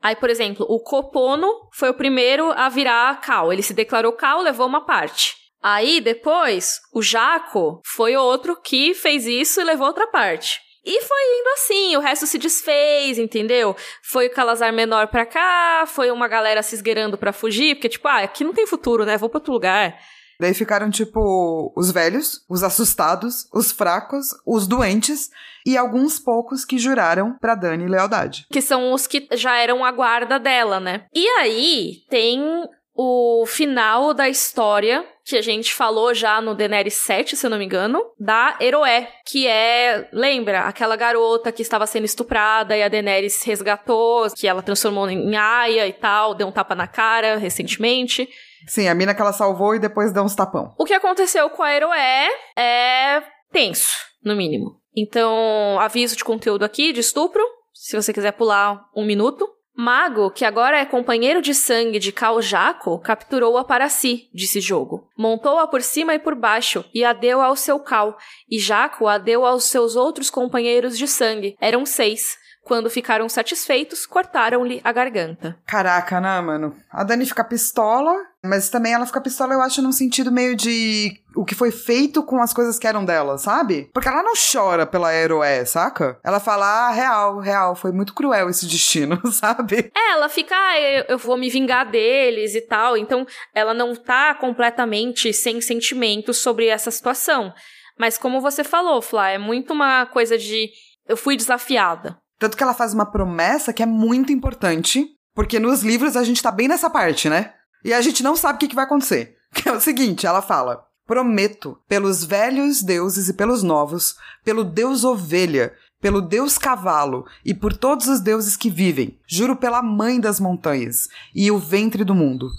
Aí, por exemplo, o Kopono foi o primeiro a virar Cal. Ele se declarou Cal, levou uma parte. Aí depois, o Jaco foi outro que fez isso e levou outra parte. E foi indo assim, o resto se desfez, entendeu? Foi o Calazar menor pra cá, foi uma galera se esgueirando pra fugir, porque tipo, ah, aqui não tem futuro, né? Vou pra outro lugar. Daí ficaram, tipo, os velhos, os assustados, os fracos, os doentes e alguns poucos que juraram pra Dani lealdade. Que são os que já eram a guarda dela, né? E aí tem o final da história que a gente falou já no Daenerys 7, se eu não me engano, da Eroé, que é, lembra, aquela garota que estava sendo estuprada e a Daenerys resgatou, que ela transformou em aia e tal, deu um tapa na cara recentemente. Sim, a mina que ela salvou e depois deu uns tapão. O que aconteceu com a Eroé é tenso, no mínimo. Então, aviso de conteúdo aqui, de estupro, se você quiser pular um minuto. Mago, que agora é companheiro de sangue de Cal Jaco, capturou-a para si, disse Jogo. Montou-a por cima e por baixo, e a deu ao seu Cal, e Jaco a deu aos seus outros companheiros de sangue. Eram seis. Quando ficaram satisfeitos, cortaram-lhe a garganta. Caraca, né, mano? A Dani fica pistola, mas também ela fica pistola, eu acho, num sentido meio de o que foi feito com as coisas que eram dela, sabe? Porque ela não chora pela Heroé, saca? Ela fala, ah, real, real, foi muito cruel esse destino, sabe? É, ela fica, ah, eu, eu vou me vingar deles e tal. Então, ela não tá completamente sem sentimentos sobre essa situação. Mas como você falou, Flá, é muito uma coisa de eu fui desafiada. Tanto que ela faz uma promessa que é muito importante, porque nos livros a gente tá bem nessa parte, né? E a gente não sabe o que, que vai acontecer. Que é o seguinte, ela fala: Prometo, pelos velhos deuses e pelos novos, pelo deus ovelha, pelo deus cavalo e por todos os deuses que vivem, juro pela mãe das montanhas e o ventre do mundo.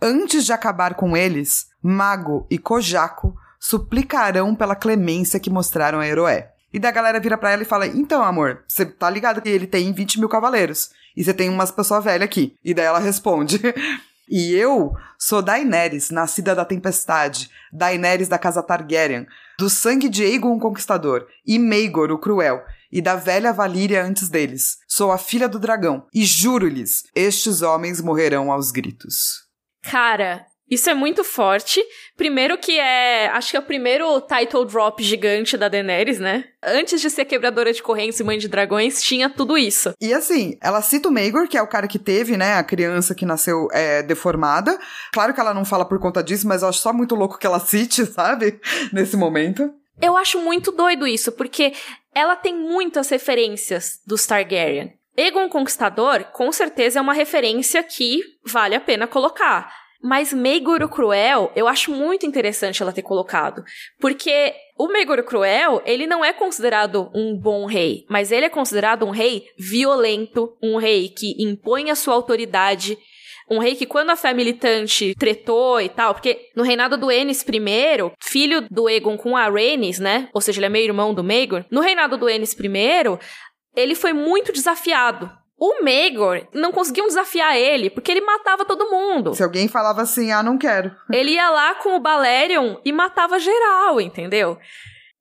Antes de acabar com eles, Mago e Kojako suplicarão pela clemência que mostraram a Heroé. E da galera vira pra ela e fala: Então, amor, você tá ligado que ele tem 20 mil cavaleiros. E você tem umas pessoas velhas aqui. E daí ela responde: E eu sou Daenerys, nascida da tempestade, Daenerys da casa Targaryen, do sangue de Aegon o Conquistador, e Maegor o Cruel, e da velha Valíria antes deles. Sou a filha do dragão, e juro-lhes, estes homens morrerão aos gritos. Cara, isso é muito forte. Primeiro que é, acho que é o primeiro title drop gigante da Daenerys, né? Antes de ser quebradora de correntes e mãe de dragões, tinha tudo isso. E assim, ela cita o Maegor, que é o cara que teve, né, a criança que nasceu é, deformada. Claro que ela não fala por conta disso, mas eu acho só muito louco que ela cite, sabe? Nesse momento. Eu acho muito doido isso, porque ela tem muitas referências dos Targaryen. Egon Conquistador, com certeza, é uma referência que vale a pena colocar. Mas Meigoro Cruel, eu acho muito interessante ela ter colocado. Porque o Meigoro Cruel, ele não é considerado um bom rei, mas ele é considerado um rei violento, um rei que impõe a sua autoridade, um rei que quando a fé militante tretou e tal, porque no reinado do Enis I, filho do Egon com a Rhaenys, né? Ou seja, ele é meio irmão do Maegor. No reinado do Enis I, ele foi muito desafiado o Megor não conseguiam desafiar ele, porque ele matava todo mundo. Se alguém falava assim, ah, não quero. Ele ia lá com o Balerion e matava geral, entendeu?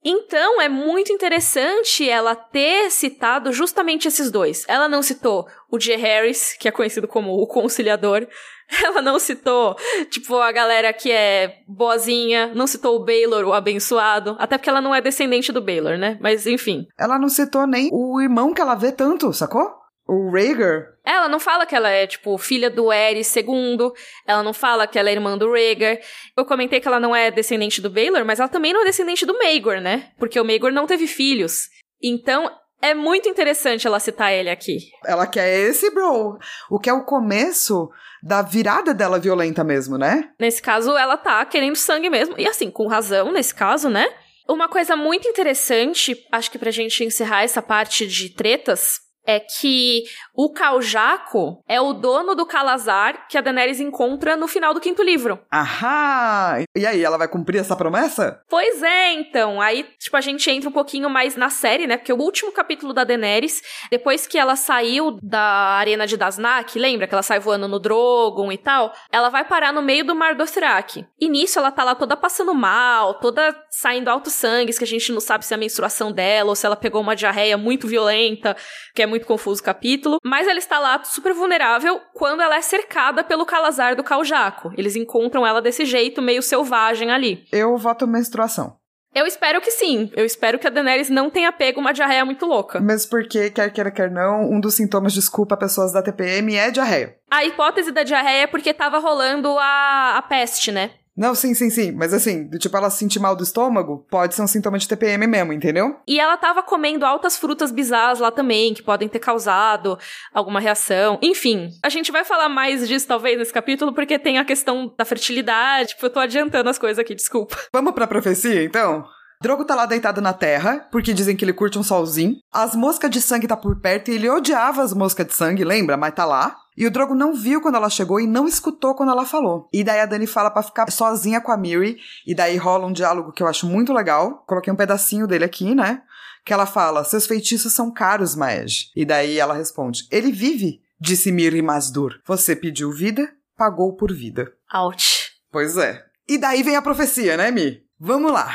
Então é muito interessante ela ter citado justamente esses dois. Ela não citou o J. Harris, que é conhecido como o conciliador. Ela não citou, tipo, a galera que é boazinha. Não citou o Baylor, o abençoado. Até porque ela não é descendente do Baylor, né? Mas enfim. Ela não citou nem o irmão que ela vê tanto, sacou? O Rhaegar? Ela não fala que ela é, tipo, filha do Aerys II. Ela não fala que ela é irmã do Rhaegar. Eu comentei que ela não é descendente do Baelor, mas ela também não é descendente do Maegor, né? Porque o Maegor não teve filhos. Então, é muito interessante ela citar ele aqui. Ela quer esse bro. O que é o começo da virada dela violenta mesmo, né? Nesse caso, ela tá querendo sangue mesmo. E assim, com razão, nesse caso, né? Uma coisa muito interessante, acho que pra gente encerrar essa parte de tretas, é que o Caljaco é o dono do Calazar que a Daenerys encontra no final do quinto livro. Ahá! E aí, ela vai cumprir essa promessa? Pois é, então. Aí, tipo, a gente entra um pouquinho mais na série, né? Porque o último capítulo da Daenerys, depois que ela saiu da arena de Dasnak, lembra que ela sai voando no Drogon e tal? Ela vai parar no meio do Mar Dothrak. E nisso ela tá lá toda passando mal, toda saindo altos sangues, que a gente não sabe se é a menstruação dela ou se ela pegou uma diarreia muito violenta, que é muito confuso o capítulo, mas ela está lá super vulnerável quando ela é cercada pelo Calazar do Caljaco. Eles encontram ela desse jeito, meio selvagem ali. Eu voto menstruação. Eu espero que sim. Eu espero que a Daenerys não tenha pego uma diarreia muito louca. Mesmo porque, quer queira, quer não, um dos sintomas, desculpa, pessoas da TPM é diarreia. A hipótese da diarreia é porque tava rolando a, a peste, né? Não, sim, sim, sim. Mas assim, tipo, ela sentir mal do estômago, pode ser um sintoma de TPM mesmo, entendeu? E ela tava comendo altas frutas bizarras lá também, que podem ter causado alguma reação. Enfim, a gente vai falar mais disso talvez nesse capítulo, porque tem a questão da fertilidade. Tipo, eu tô adiantando as coisas aqui, desculpa. Vamos pra profecia, então? Drogo tá lá deitado na terra, porque dizem que ele curte um solzinho. As moscas de sangue tá por perto e ele odiava as moscas de sangue, lembra? Mas tá lá. E o Drogo não viu quando ela chegou e não escutou quando ela falou. E daí a Dani fala para ficar sozinha com a Miri. E daí rola um diálogo que eu acho muito legal. Coloquei um pedacinho dele aqui, né? Que ela fala: Seus feitiços são caros, Maej. E daí ela responde: Ele vive, disse Miri Masdur. Você pediu vida, pagou por vida. Ouch. Pois é. E daí vem a profecia, né, Mi? Vamos lá.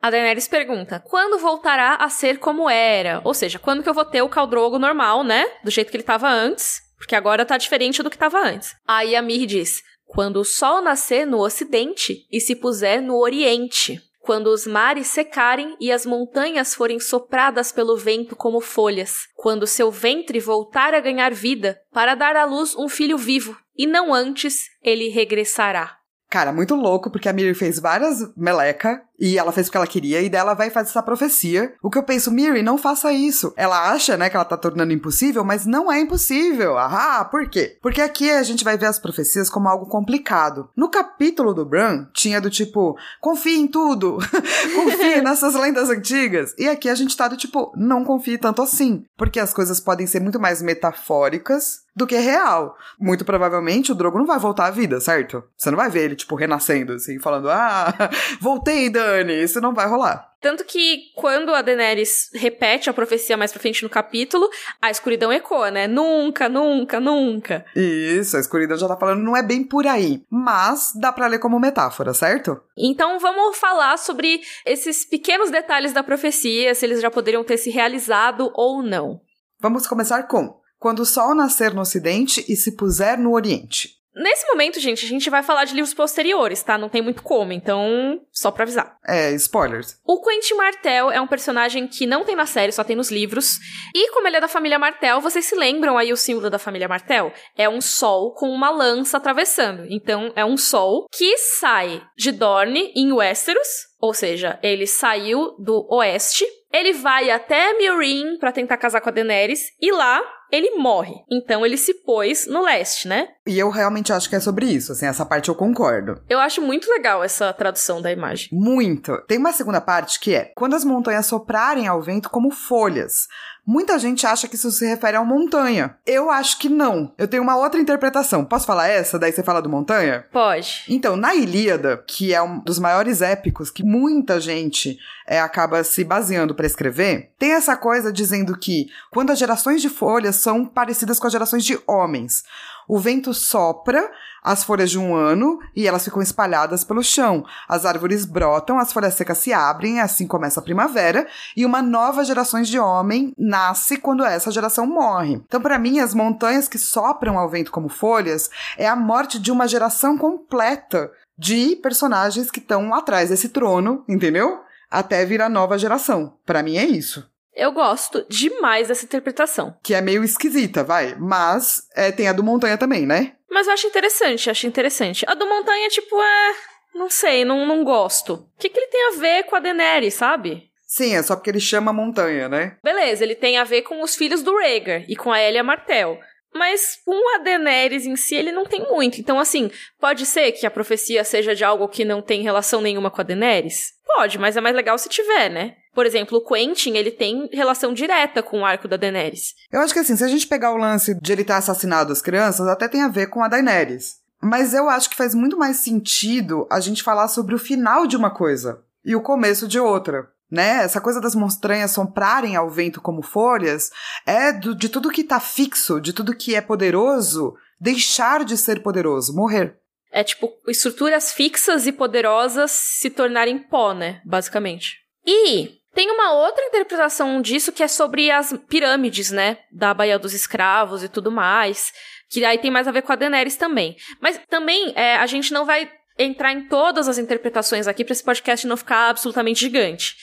A Daenerys pergunta: quando voltará a ser como era? Ou seja, quando que eu vou ter o Caldrogo normal, né? Do jeito que ele tava antes. Porque agora tá diferente do que tava antes. Aí a Mir diz: quando o sol nascer no ocidente e se puser no oriente. Quando os mares secarem e as montanhas forem sopradas pelo vento como folhas. Quando seu ventre voltar a ganhar vida para dar à luz um filho vivo. E não antes ele regressará. Cara, muito louco, porque a Miri fez várias meleca e ela fez o que ela queria, e dela vai fazer essa profecia. O que eu penso, Miri, não faça isso. Ela acha, né, que ela tá tornando impossível, mas não é impossível. Ah, por quê? Porque aqui a gente vai ver as profecias como algo complicado. No capítulo do Bran, tinha do tipo, confie em tudo, confie nessas lendas antigas. E aqui a gente tá do tipo, não confie tanto assim. Porque as coisas podem ser muito mais metafóricas do que real. Muito provavelmente o Drogo não vai voltar à vida, certo? Você não vai ver ele, tipo, renascendo, assim, falando, ah, voltei, Dan Dani, isso não vai rolar. Tanto que quando a Daenerys repete a profecia mais pra frente no capítulo, a escuridão ecoa, né? Nunca, nunca, nunca. Isso, a escuridão já tá falando, não é bem por aí. Mas dá pra ler como metáfora, certo? Então vamos falar sobre esses pequenos detalhes da profecia, se eles já poderiam ter se realizado ou não. Vamos começar com: quando o sol nascer no ocidente e se puser no oriente. Nesse momento, gente, a gente vai falar de livros posteriores, tá? Não tem muito como, então só pra avisar. É, spoilers. O Quentin Martel é um personagem que não tem na série, só tem nos livros. E como ele é da família Martel, vocês se lembram aí o símbolo da família Martel? É um sol com uma lança atravessando. Então é um sol que sai de Dorne em Westeros, ou seja, ele saiu do oeste, ele vai até Meereen para tentar casar com a Daenerys e lá ele morre. Então ele se pôs no leste, né? E eu realmente acho que é sobre isso, assim, essa parte eu concordo. Eu acho muito legal essa tradução da imagem. Muito. Tem uma segunda parte que é: quando as montanhas soprarem ao vento como folhas, Muita gente acha que isso se refere a uma montanha. Eu acho que não. Eu tenho uma outra interpretação. Posso falar essa? Daí você fala do montanha? Pode. Então, na Ilíada, que é um dos maiores épicos que muita gente é, acaba se baseando para escrever, tem essa coisa dizendo que quando as gerações de folhas são parecidas com as gerações de homens, o vento sopra as folhas de um ano e elas ficam espalhadas pelo chão. As árvores brotam, as folhas secas se abrem, assim começa a primavera, e uma nova geração de homem nasce quando essa geração morre. Então, para mim, as montanhas que sopram ao vento como folhas é a morte de uma geração completa de personagens que estão atrás desse trono, entendeu? Até vir a nova geração. Para mim é isso. Eu gosto demais dessa interpretação. Que é meio esquisita, vai. Mas é, tem a do Montanha também, né? Mas eu acho interessante, acho interessante. A do Montanha, tipo, é. Não sei, não, não gosto. O que, que ele tem a ver com a Daenerys, sabe? Sim, é só porque ele chama Montanha, né? Beleza, ele tem a ver com os filhos do Rhaegar e com a Elia Martell. Mas com a Daenerys em si, ele não tem muito. Então, assim, pode ser que a profecia seja de algo que não tem relação nenhuma com a Daenerys? Pode, mas é mais legal se tiver, né? Por exemplo, o Quentin, ele tem relação direta com o arco da Daenerys. Eu acho que assim, se a gente pegar o lance de ele ter assassinado as crianças, até tem a ver com a Daenerys. Mas eu acho que faz muito mais sentido a gente falar sobre o final de uma coisa e o começo de outra. Né? Essa coisa das monstranhas soprarem ao vento como folhas é do, de tudo que tá fixo, de tudo que é poderoso, deixar de ser poderoso, morrer. É tipo estruturas fixas e poderosas se tornarem pó, né? Basicamente. E tem uma outra interpretação disso que é sobre as pirâmides, né? Da Baía dos Escravos e tudo mais. Que aí tem mais a ver com a Daenerys também. Mas também é, a gente não vai entrar em todas as interpretações aqui para esse podcast não ficar absolutamente gigante.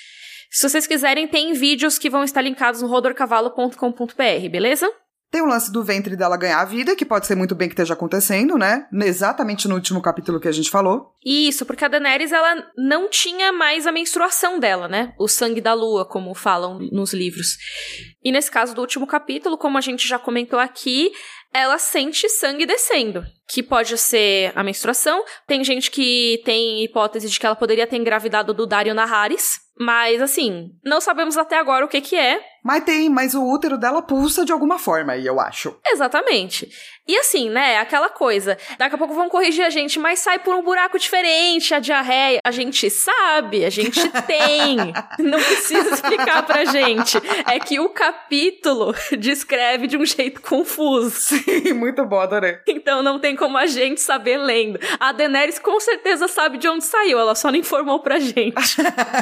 Se vocês quiserem, tem vídeos que vão estar linkados no rodorcavalo.com.br, beleza? Tem o lance do ventre dela ganhar a vida, que pode ser muito bem que esteja acontecendo, né? Exatamente no último capítulo que a gente falou. Isso, porque a Daenerys, ela não tinha mais a menstruação dela, né? O sangue da lua, como falam nos livros. E nesse caso do último capítulo, como a gente já comentou aqui, ela sente sangue descendo, que pode ser a menstruação. Tem gente que tem hipótese de que ela poderia ter engravidado do Dario Naharis, mas assim, não sabemos até agora o que que é. Mas tem, mas o útero dela pulsa de alguma forma aí, eu acho. Exatamente. E assim, né, aquela coisa, daqui a pouco vão corrigir a gente, mas sai por um buraco diferente a diarreia. A gente sabe, a gente tem. Não precisa explicar pra gente. É que o capítulo descreve de um jeito confuso. Sim, muito bom, adorei. Então não tem como a gente saber lendo. A Daenerys com certeza sabe de onde saiu, ela só não informou pra gente.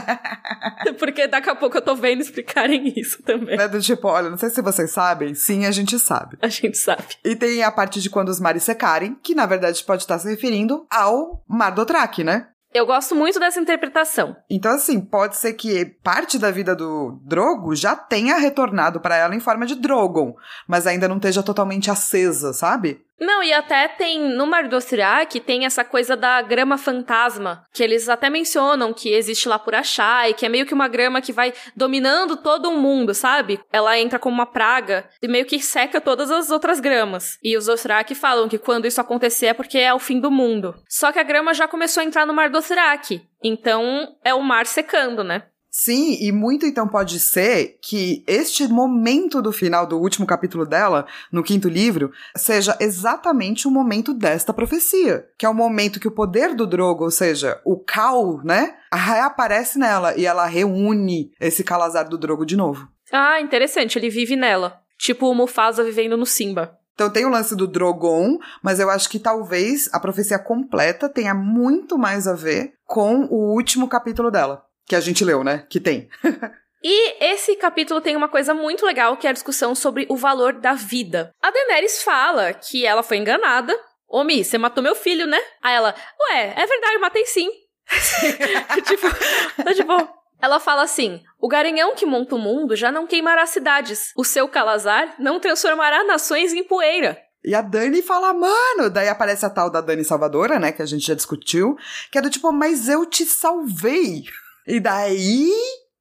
Porque daqui a pouco eu tô vendo explicarem isso também. É do tipo, olha, não sei se vocês sabem, sim, a gente sabe. A gente sabe. E tem a parte de quando os mares secarem, que na verdade pode estar se referindo ao Mar do Traque, né? Eu gosto muito dessa interpretação. Então, assim, pode ser que parte da vida do Drogo já tenha retornado para ela em forma de Drogon, mas ainda não esteja totalmente acesa, sabe? Não, e até tem no Mar do Osirak tem essa coisa da grama fantasma, que eles até mencionam que existe lá por achar, e que é meio que uma grama que vai dominando todo o mundo, sabe? Ela entra como uma praga e meio que seca todas as outras gramas. E os Osirak falam que quando isso acontecer é porque é o fim do mundo. Só que a grama já começou a entrar no Mar do Osirak, então é o mar secando, né? Sim, e muito então pode ser que este momento do final do último capítulo dela, no quinto livro, seja exatamente o momento desta profecia, que é o momento que o poder do Drogo, ou seja, o Cal, né, reaparece nela e ela reúne esse Calazar do Drogo de novo. Ah, interessante, ele vive nela. Tipo o Mufasa vivendo no Simba. Então tem o lance do Drogon, mas eu acho que talvez a profecia completa tenha muito mais a ver com o último capítulo dela que a gente leu, né? Que tem. E esse capítulo tem uma coisa muito legal, que é a discussão sobre o valor da vida. A Daenerys fala que ela foi enganada. Ô, Mi, você matou meu filho, né? Aí ela, ué, é verdade, matei sim. tipo, tá de boa. Ela fala assim: o garanhão que monta o mundo já não queimará cidades. O seu calazar não transformará nações em poeira. E a Dani fala, mano, daí aparece a tal da Dani Salvadora, né, que a gente já discutiu, que é do tipo, mas eu te salvei. E daí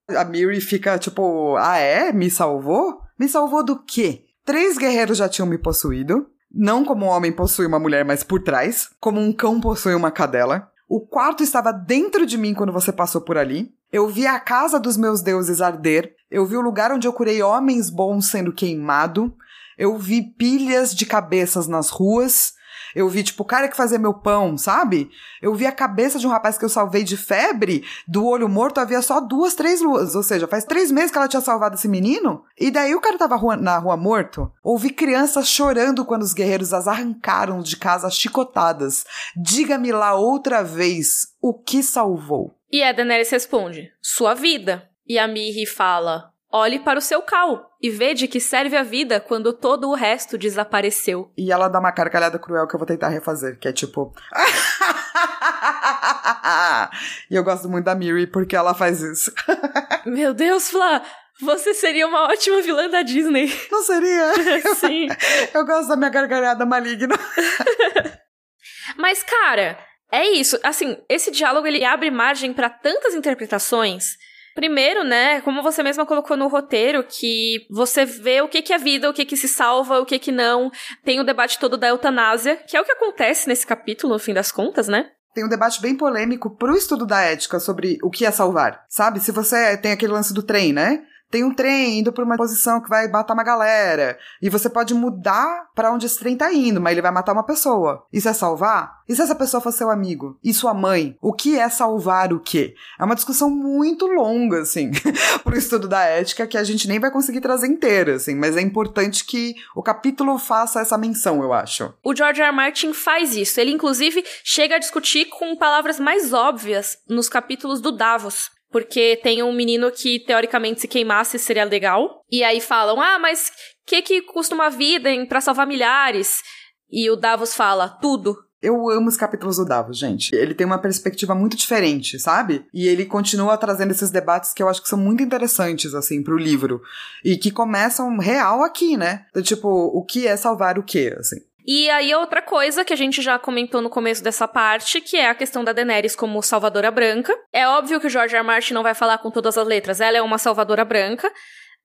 a Miri fica tipo, ah é? Me salvou? Me salvou do quê? Três guerreiros já tinham me possuído. Não como um homem possui uma mulher, mas por trás. Como um cão possui uma cadela. O quarto estava dentro de mim quando você passou por ali. Eu vi a casa dos meus deuses arder. Eu vi o lugar onde eu curei homens bons sendo queimado. Eu vi pilhas de cabeças nas ruas. Eu vi, tipo, o cara que fazia meu pão, sabe? Eu vi a cabeça de um rapaz que eu salvei de febre, do olho morto havia só duas, três luas. Ou seja, faz três meses que ela tinha salvado esse menino. E daí o cara tava na rua morto. Ouvi crianças chorando quando os guerreiros as arrancaram de casa chicotadas. Diga-me lá outra vez o que salvou. E a Daenerys responde: Sua vida. E a Miri fala: Olhe para o seu cal e vê de que serve a vida quando todo o resto desapareceu. E ela dá uma carcalhada cruel que eu vou tentar refazer, que é tipo. e eu gosto muito da Miri porque ela faz isso. Meu Deus, Flá! Você seria uma ótima vilã da Disney. Não seria? Sim. Eu gosto da minha gargalhada maligna. Mas, cara, é isso. Assim, esse diálogo ele abre margem para tantas interpretações Primeiro, né, como você mesma colocou no roteiro, que você vê o que, que é vida, o que, que se salva, o que, que não. Tem o debate todo da eutanásia, que é o que acontece nesse capítulo, no fim das contas, né? tem um debate bem polêmico pro estudo da ética sobre o que é salvar. Sabe? Se você tem aquele lance do trem, né? Tem um trem indo para uma posição que vai matar uma galera. E você pode mudar para onde esse trem tá indo, mas ele vai matar uma pessoa. Isso é salvar? E se essa pessoa for seu amigo? E sua mãe? O que é salvar o quê? É uma discussão muito longa, assim, pro estudo da ética que a gente nem vai conseguir trazer inteira, assim, mas é importante que o capítulo faça essa menção, eu acho. O George R. R. Martin faz isso. Ele, inclusive, chega a discutir com palavras mais óbvias nos capítulos do Davos porque tem um menino que teoricamente se queimasse seria legal. E aí falam: "Ah, mas que que custa uma vida para salvar milhares?" E o Davos fala: "Tudo". Eu amo os capítulos do Davos, gente. Ele tem uma perspectiva muito diferente, sabe? E ele continua trazendo esses debates que eu acho que são muito interessantes, assim, pro livro. E que começam real aqui, né? Tipo, o que é salvar o quê, assim. E aí outra coisa que a gente já comentou no começo dessa parte, que é a questão da Daenerys como salvadora branca. É óbvio que o George R. R. Martin não vai falar com todas as letras, ela é uma salvadora branca,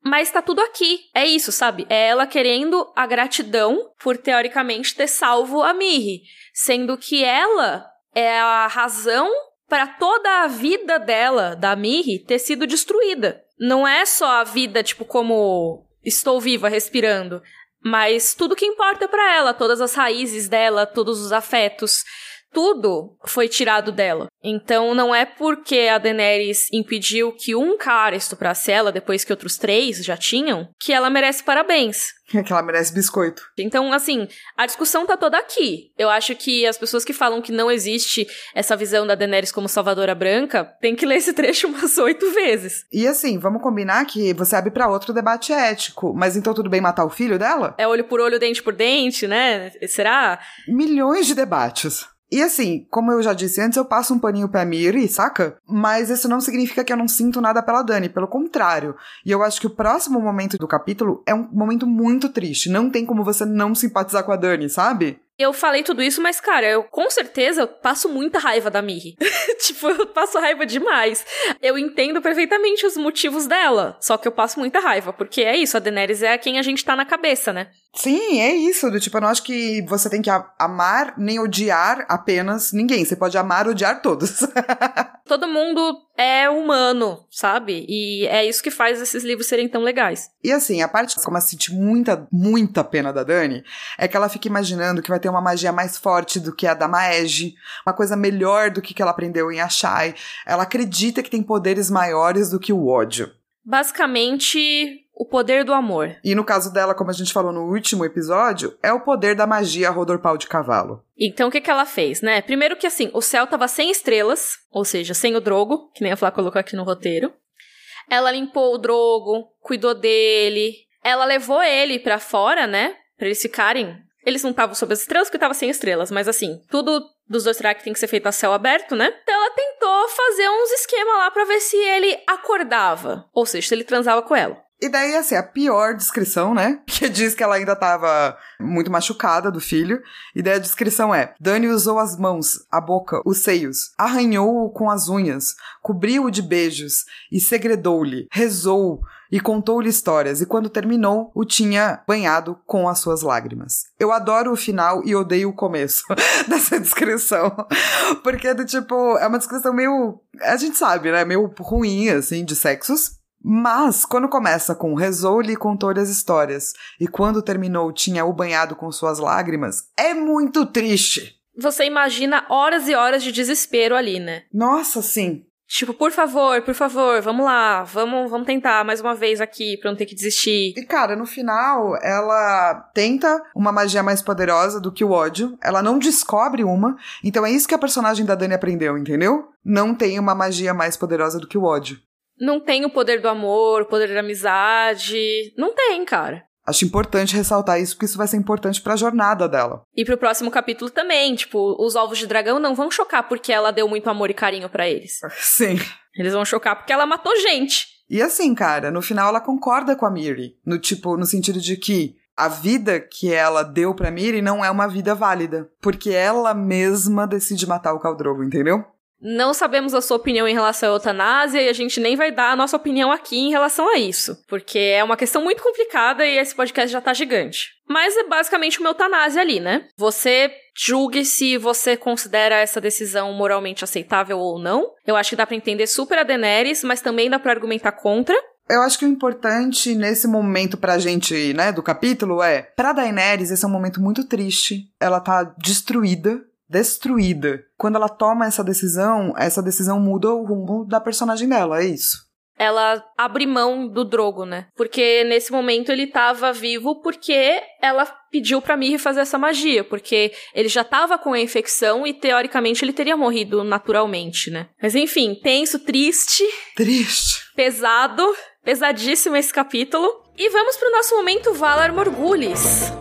mas tá tudo aqui. É isso, sabe? É ela querendo a gratidão por teoricamente ter salvo a Mirri, sendo que ela é a razão para toda a vida dela, da Mirri, ter sido destruída. não é só a vida, tipo, como estou viva, respirando, mas tudo que importa para ela, todas as raízes dela, todos os afetos, tudo foi tirado dela. Então não é porque a Daenerys impediu que um cara estuprasse ela depois que outros três já tinham, que ela merece parabéns. que ela merece biscoito. Então, assim, a discussão tá toda aqui. Eu acho que as pessoas que falam que não existe essa visão da Daenerys como salvadora branca, tem que ler esse trecho umas oito vezes. E assim, vamos combinar que você abre para outro debate ético, mas então tudo bem matar o filho dela? É olho por olho, dente por dente, né? Será? Milhões de debates. E assim, como eu já disse antes, eu passo um paninho pra Miri, saca? Mas isso não significa que eu não sinto nada pela Dani, pelo contrário. E eu acho que o próximo momento do capítulo é um momento muito triste. Não tem como você não simpatizar com a Dani, sabe? Eu falei tudo isso, mas, cara, eu com certeza passo muita raiva da Miri. tipo, eu passo raiva demais. Eu entendo perfeitamente os motivos dela, só que eu passo muita raiva, porque é isso, a Daenerys é quem a gente tá na cabeça, né? Sim, é isso. Do tipo, eu não acho que você tem que amar nem odiar apenas ninguém. Você pode amar odiar todos. Todo mundo é humano, sabe? E é isso que faz esses livros serem tão legais. E assim, a parte que eu senti muita, muita pena da Dani é que ela fica imaginando que vai ter uma magia mais forte do que a da Maege, uma coisa melhor do que, que ela aprendeu em Ashai. Ela acredita que tem poderes maiores do que o ódio. Basicamente, o poder do amor. E no caso dela, como a gente falou no último episódio, é o poder da magia rodor-pau de cavalo. Então o que, que ela fez, né? Primeiro que assim, o céu tava sem estrelas, ou seja, sem o Drogo, que nem a Flá colocou aqui no roteiro. Ela limpou o Drogo, cuidou dele. Ela levou ele para fora, né? Pra eles ficarem. Eles não estavam sob as estrelas porque tava sem estrelas, mas assim, tudo dos dois tracks tem que ser feito a céu aberto, né? Então ela tentou fazer uns esquemas lá para ver se ele acordava, ou seja, se ele transava com ela. E daí, assim, a pior descrição, né? Que diz que ela ainda tava muito machucada do filho. E daí a descrição é: Dani usou as mãos, a boca, os seios, arranhou-o com as unhas, cobriu-o de beijos e segredou-lhe, rezou e contou-lhe histórias. E quando terminou, o tinha banhado com as suas lágrimas. Eu adoro o final e odeio o começo dessa descrição. Porque, do tipo, é uma descrição meio. A gente sabe, né? Meio ruim, assim, de sexos. Mas, quando começa com rezou-lhe e contou-lhe as histórias, e quando terminou tinha o banhado com suas lágrimas, é muito triste. Você imagina horas e horas de desespero ali, né? Nossa, sim. Tipo, por favor, por favor, vamos lá, vamos, vamos tentar mais uma vez aqui pra não ter que desistir. E cara, no final, ela tenta uma magia mais poderosa do que o ódio. Ela não descobre uma. Então é isso que a personagem da Dani aprendeu, entendeu? Não tem uma magia mais poderosa do que o ódio não tem o poder do amor, o poder da amizade. Não tem, cara. Acho importante ressaltar isso, porque isso vai ser importante para a jornada dela. E pro próximo capítulo também, tipo, os ovos de dragão não vão chocar porque ela deu muito amor e carinho para eles. Sim. Eles vão chocar porque ela matou gente. E assim, cara, no final ela concorda com a Miri, no tipo, no sentido de que a vida que ela deu pra Miri não é uma vida válida, porque ela mesma decide matar o Caldrogo, entendeu? Não sabemos a sua opinião em relação à eutanásia e a gente nem vai dar a nossa opinião aqui em relação a isso, porque é uma questão muito complicada e esse podcast já tá gigante. Mas é basicamente uma eutanásia ali, né? Você julgue se você considera essa decisão moralmente aceitável ou não. Eu acho que dá para entender super a Daenerys, mas também dá para argumentar contra. Eu acho que o importante nesse momento pra gente, né, do capítulo é, pra Daenerys esse é um momento muito triste. Ela tá destruída, destruída. Quando ela toma essa decisão, essa decisão muda o rumo da personagem dela, é isso. Ela abre mão do Drogo, né? Porque nesse momento ele tava vivo porque ela pediu pra Mirri fazer essa magia, porque ele já tava com a infecção e teoricamente ele teria morrido naturalmente, né? Mas enfim, tenso, triste. Triste. Pesado, pesadíssimo esse capítulo. E vamos pro nosso momento Valar Morgulis.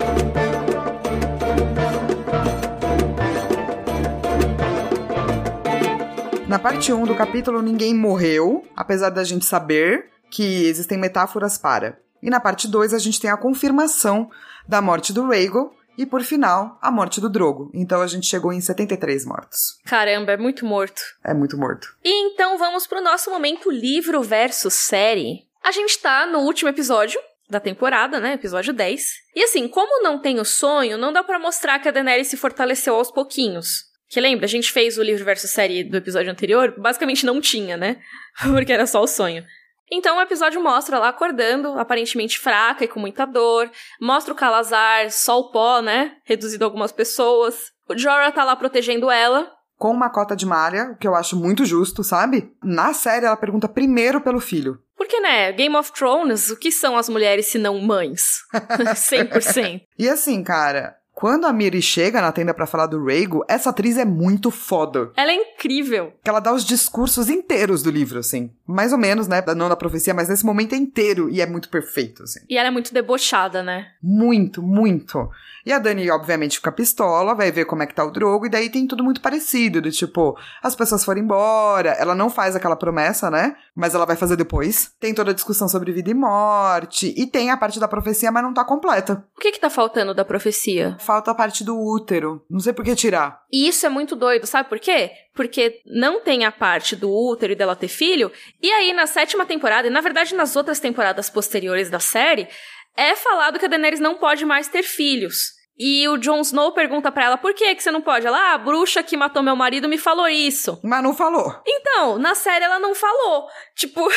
Na parte 1 do capítulo, ninguém morreu, apesar da gente saber que existem metáforas para. E na parte 2, a gente tem a confirmação da morte do Rhaegal e, por final, a morte do Drogo. Então a gente chegou em 73 mortos. Caramba, é muito morto. É muito morto. E então vamos pro nosso momento livro versus série. A gente tá no último episódio da temporada, né? Episódio 10. E assim, como não tem o sonho, não dá para mostrar que a Daenerys se fortaleceu aos pouquinhos. Que lembra, a gente fez o livro versus série do episódio anterior, basicamente não tinha, né? Porque era só o sonho. Então o episódio mostra ela acordando, aparentemente fraca e com muita dor. Mostra o Calazar, só o pó, né? Reduzido a algumas pessoas. O Jorah tá lá protegendo ela. Com uma cota de malha, o que eu acho muito justo, sabe? Na série, ela pergunta primeiro pelo filho. Porque, né, Game of Thrones, o que são as mulheres se não mães? 100%. e assim, cara, quando a Miri chega na tenda para falar do Rhaego, essa atriz é muito foda. Ela é incrível. Ela dá os discursos inteiros do livro, assim. Mais ou menos, né? Não da profecia, mas nesse momento é inteiro. E é muito perfeito, assim. E ela é muito debochada, né? Muito, muito. E a Dani, obviamente, fica pistola, vai ver como é que tá o Drogo, e daí tem tudo muito parecido, do tipo, as pessoas foram embora, ela não faz aquela promessa, né? Mas ela vai fazer depois. Tem toda a discussão sobre vida e morte, e tem a parte da profecia, mas não tá completa. O que que tá faltando da profecia? Falta a parte do útero. Não sei por que tirar. E isso é muito doido, sabe por quê? Porque não tem a parte do útero e dela ter filho, e aí na sétima temporada, e na verdade nas outras temporadas posteriores da série, é falado que a Daenerys não pode mais ter filhos. E o Jon Snow pergunta para ela, por que que você não pode? Ela, ah, a bruxa que matou meu marido me falou isso. Mas não falou. Então, na série ela não falou. Tipo,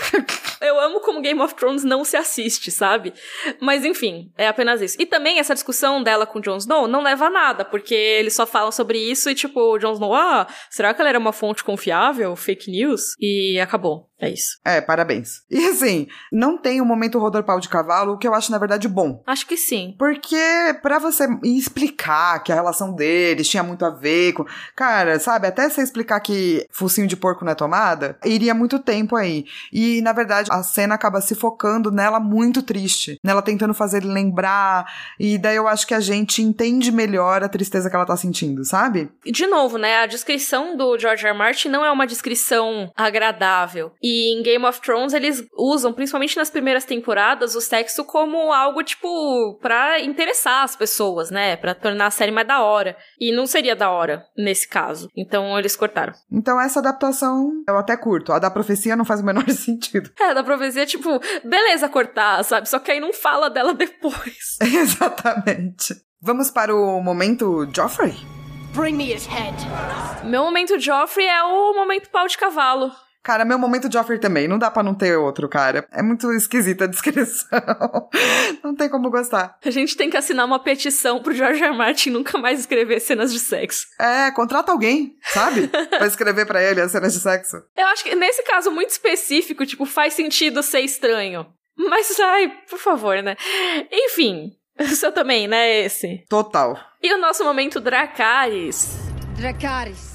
eu amo como Game of Thrones não se assiste, sabe? Mas enfim, é apenas isso. E também essa discussão dela com o Jon Snow não leva a nada, porque eles só falam sobre isso e tipo, o Jon Snow, ah, será que ela era uma fonte confiável? Fake news? E acabou. É isso. É, parabéns. E assim, não tem o um momento rodar pau de cavalo, o que eu acho, na verdade, bom. Acho que sim. Porque para você explicar que a relação deles tinha muito a ver com. Cara, sabe, até você explicar que focinho de porco não é tomada, iria muito tempo aí. E, na verdade, a cena acaba se focando nela muito triste. Nela tentando fazer ele lembrar. E daí eu acho que a gente entende melhor a tristeza que ela tá sentindo, sabe? De novo, né? A descrição do George R. R. Martin não é uma descrição agradável. E e em Game of Thrones eles usam, principalmente nas primeiras temporadas, o sexo como algo, tipo, pra interessar as pessoas, né? Pra tornar a série mais da hora. E não seria da hora nesse caso. Então eles cortaram. Então essa adaptação eu até curto. A da profecia não faz o menor sentido. É, a da profecia, tipo, beleza cortar, sabe? Só que aí não fala dela depois. Exatamente. Vamos para o momento Joffrey? Bring me his head. Meu momento Joffrey é o momento pau de cavalo. Cara, meu momento Joffrey também. Não dá pra não ter outro, cara. É muito esquisita a descrição. não tem como gostar. A gente tem que assinar uma petição pro George R. Martin nunca mais escrever cenas de sexo. É, contrata alguém, sabe? pra escrever para ele as cenas de sexo. Eu acho que nesse caso muito específico, tipo, faz sentido ser estranho. Mas, ai, por favor, né? Enfim, o seu também, né, esse? Total. E o nosso momento Dracarys? Dracarys.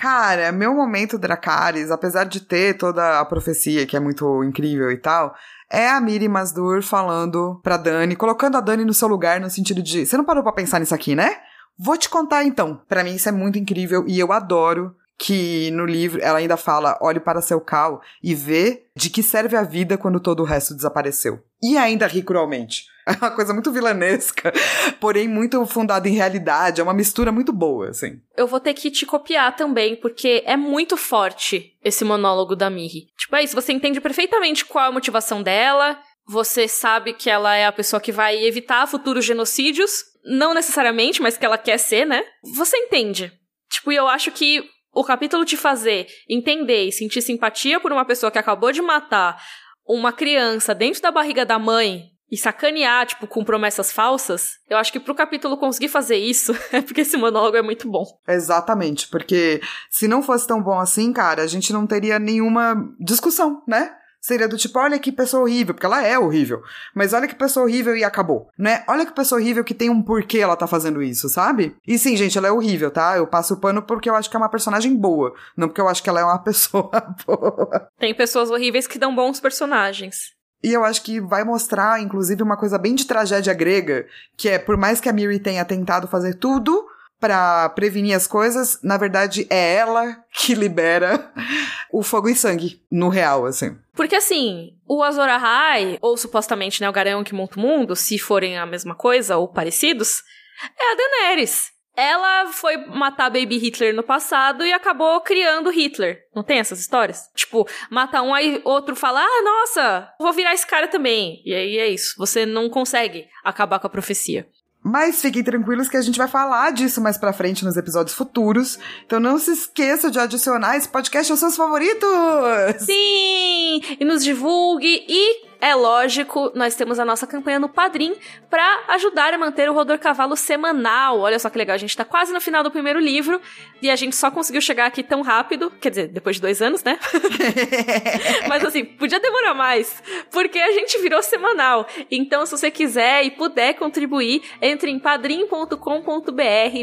Cara, meu momento Dracarys, apesar de ter toda a profecia que é muito incrível e tal, é a Miri Masdur falando pra Dani, colocando a Dani no seu lugar no sentido de, você não parou pra pensar nisso aqui, né? Vou te contar então. Para mim isso é muito incrível e eu adoro que no livro ela ainda fala: olhe para seu cal e vê de que serve a vida quando todo o resto desapareceu. E ainda ri cruelmente. É uma coisa muito vilanesca, porém muito fundada em realidade. É uma mistura muito boa, assim. Eu vou ter que te copiar também, porque é muito forte esse monólogo da Miri. Tipo, é isso, você entende perfeitamente qual é a motivação dela, você sabe que ela é a pessoa que vai evitar futuros genocídios. Não necessariamente, mas que ela quer ser, né? Você entende. Tipo, e eu acho que o capítulo te fazer entender e sentir simpatia por uma pessoa que acabou de matar uma criança dentro da barriga da mãe e sacanear, tipo, com promessas falsas, eu acho que pro capítulo conseguir fazer isso, é porque esse monólogo é muito bom. Exatamente, porque se não fosse tão bom assim, cara, a gente não teria nenhuma discussão, né? Seria do tipo, olha que pessoa horrível, porque ela é horrível. Mas olha que pessoa horrível e acabou, né? Olha que pessoa horrível que tem um porquê ela tá fazendo isso, sabe? E sim, gente, ela é horrível, tá? Eu passo o pano porque eu acho que é uma personagem boa, não porque eu acho que ela é uma pessoa boa. Tem pessoas horríveis que dão bons personagens. E eu acho que vai mostrar, inclusive, uma coisa bem de tragédia grega, que é, por mais que a Miri tenha tentado fazer tudo para prevenir as coisas, na verdade é ela que libera o fogo e sangue, no real, assim. Porque assim, o Azor Ahai, ou supostamente né, o Garanhão que monta o mundo, se forem a mesma coisa ou parecidos, é a Daenerys. Ela foi matar Baby Hitler no passado e acabou criando Hitler. Não tem essas histórias? Tipo, mata um, aí outro fala, ah, nossa, vou virar esse cara também. E aí é isso. Você não consegue acabar com a profecia. Mas fiquem tranquilos que a gente vai falar disso mais pra frente nos episódios futuros. Então não se esqueça de adicionar esse podcast aos seus favoritos! Sim! E nos divulgue e é lógico, nós temos a nossa campanha no Padrim para ajudar a manter o Rodor Cavalo semanal. Olha só que legal, a gente tá quase no final do primeiro livro e a gente só conseguiu chegar aqui tão rápido, quer dizer, depois de dois anos, né? Mas assim, podia demorar mais, porque a gente virou semanal. Então, se você quiser e puder contribuir, entre em padrim.com.br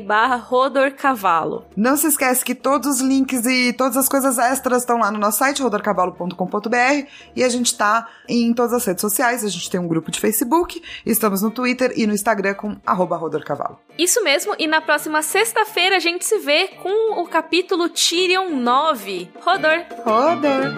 barra Rodor Cavalo. Não se esquece que todos os links e todas as coisas extras estão lá no nosso site, rodorcavalo.com.br e a gente tá em todas as redes sociais, a gente tem um grupo de Facebook, estamos no Twitter e no Instagram com @rodorcavalo. Isso mesmo, e na próxima sexta-feira a gente se vê com o capítulo Tyrion 9. Rodor. Rodor.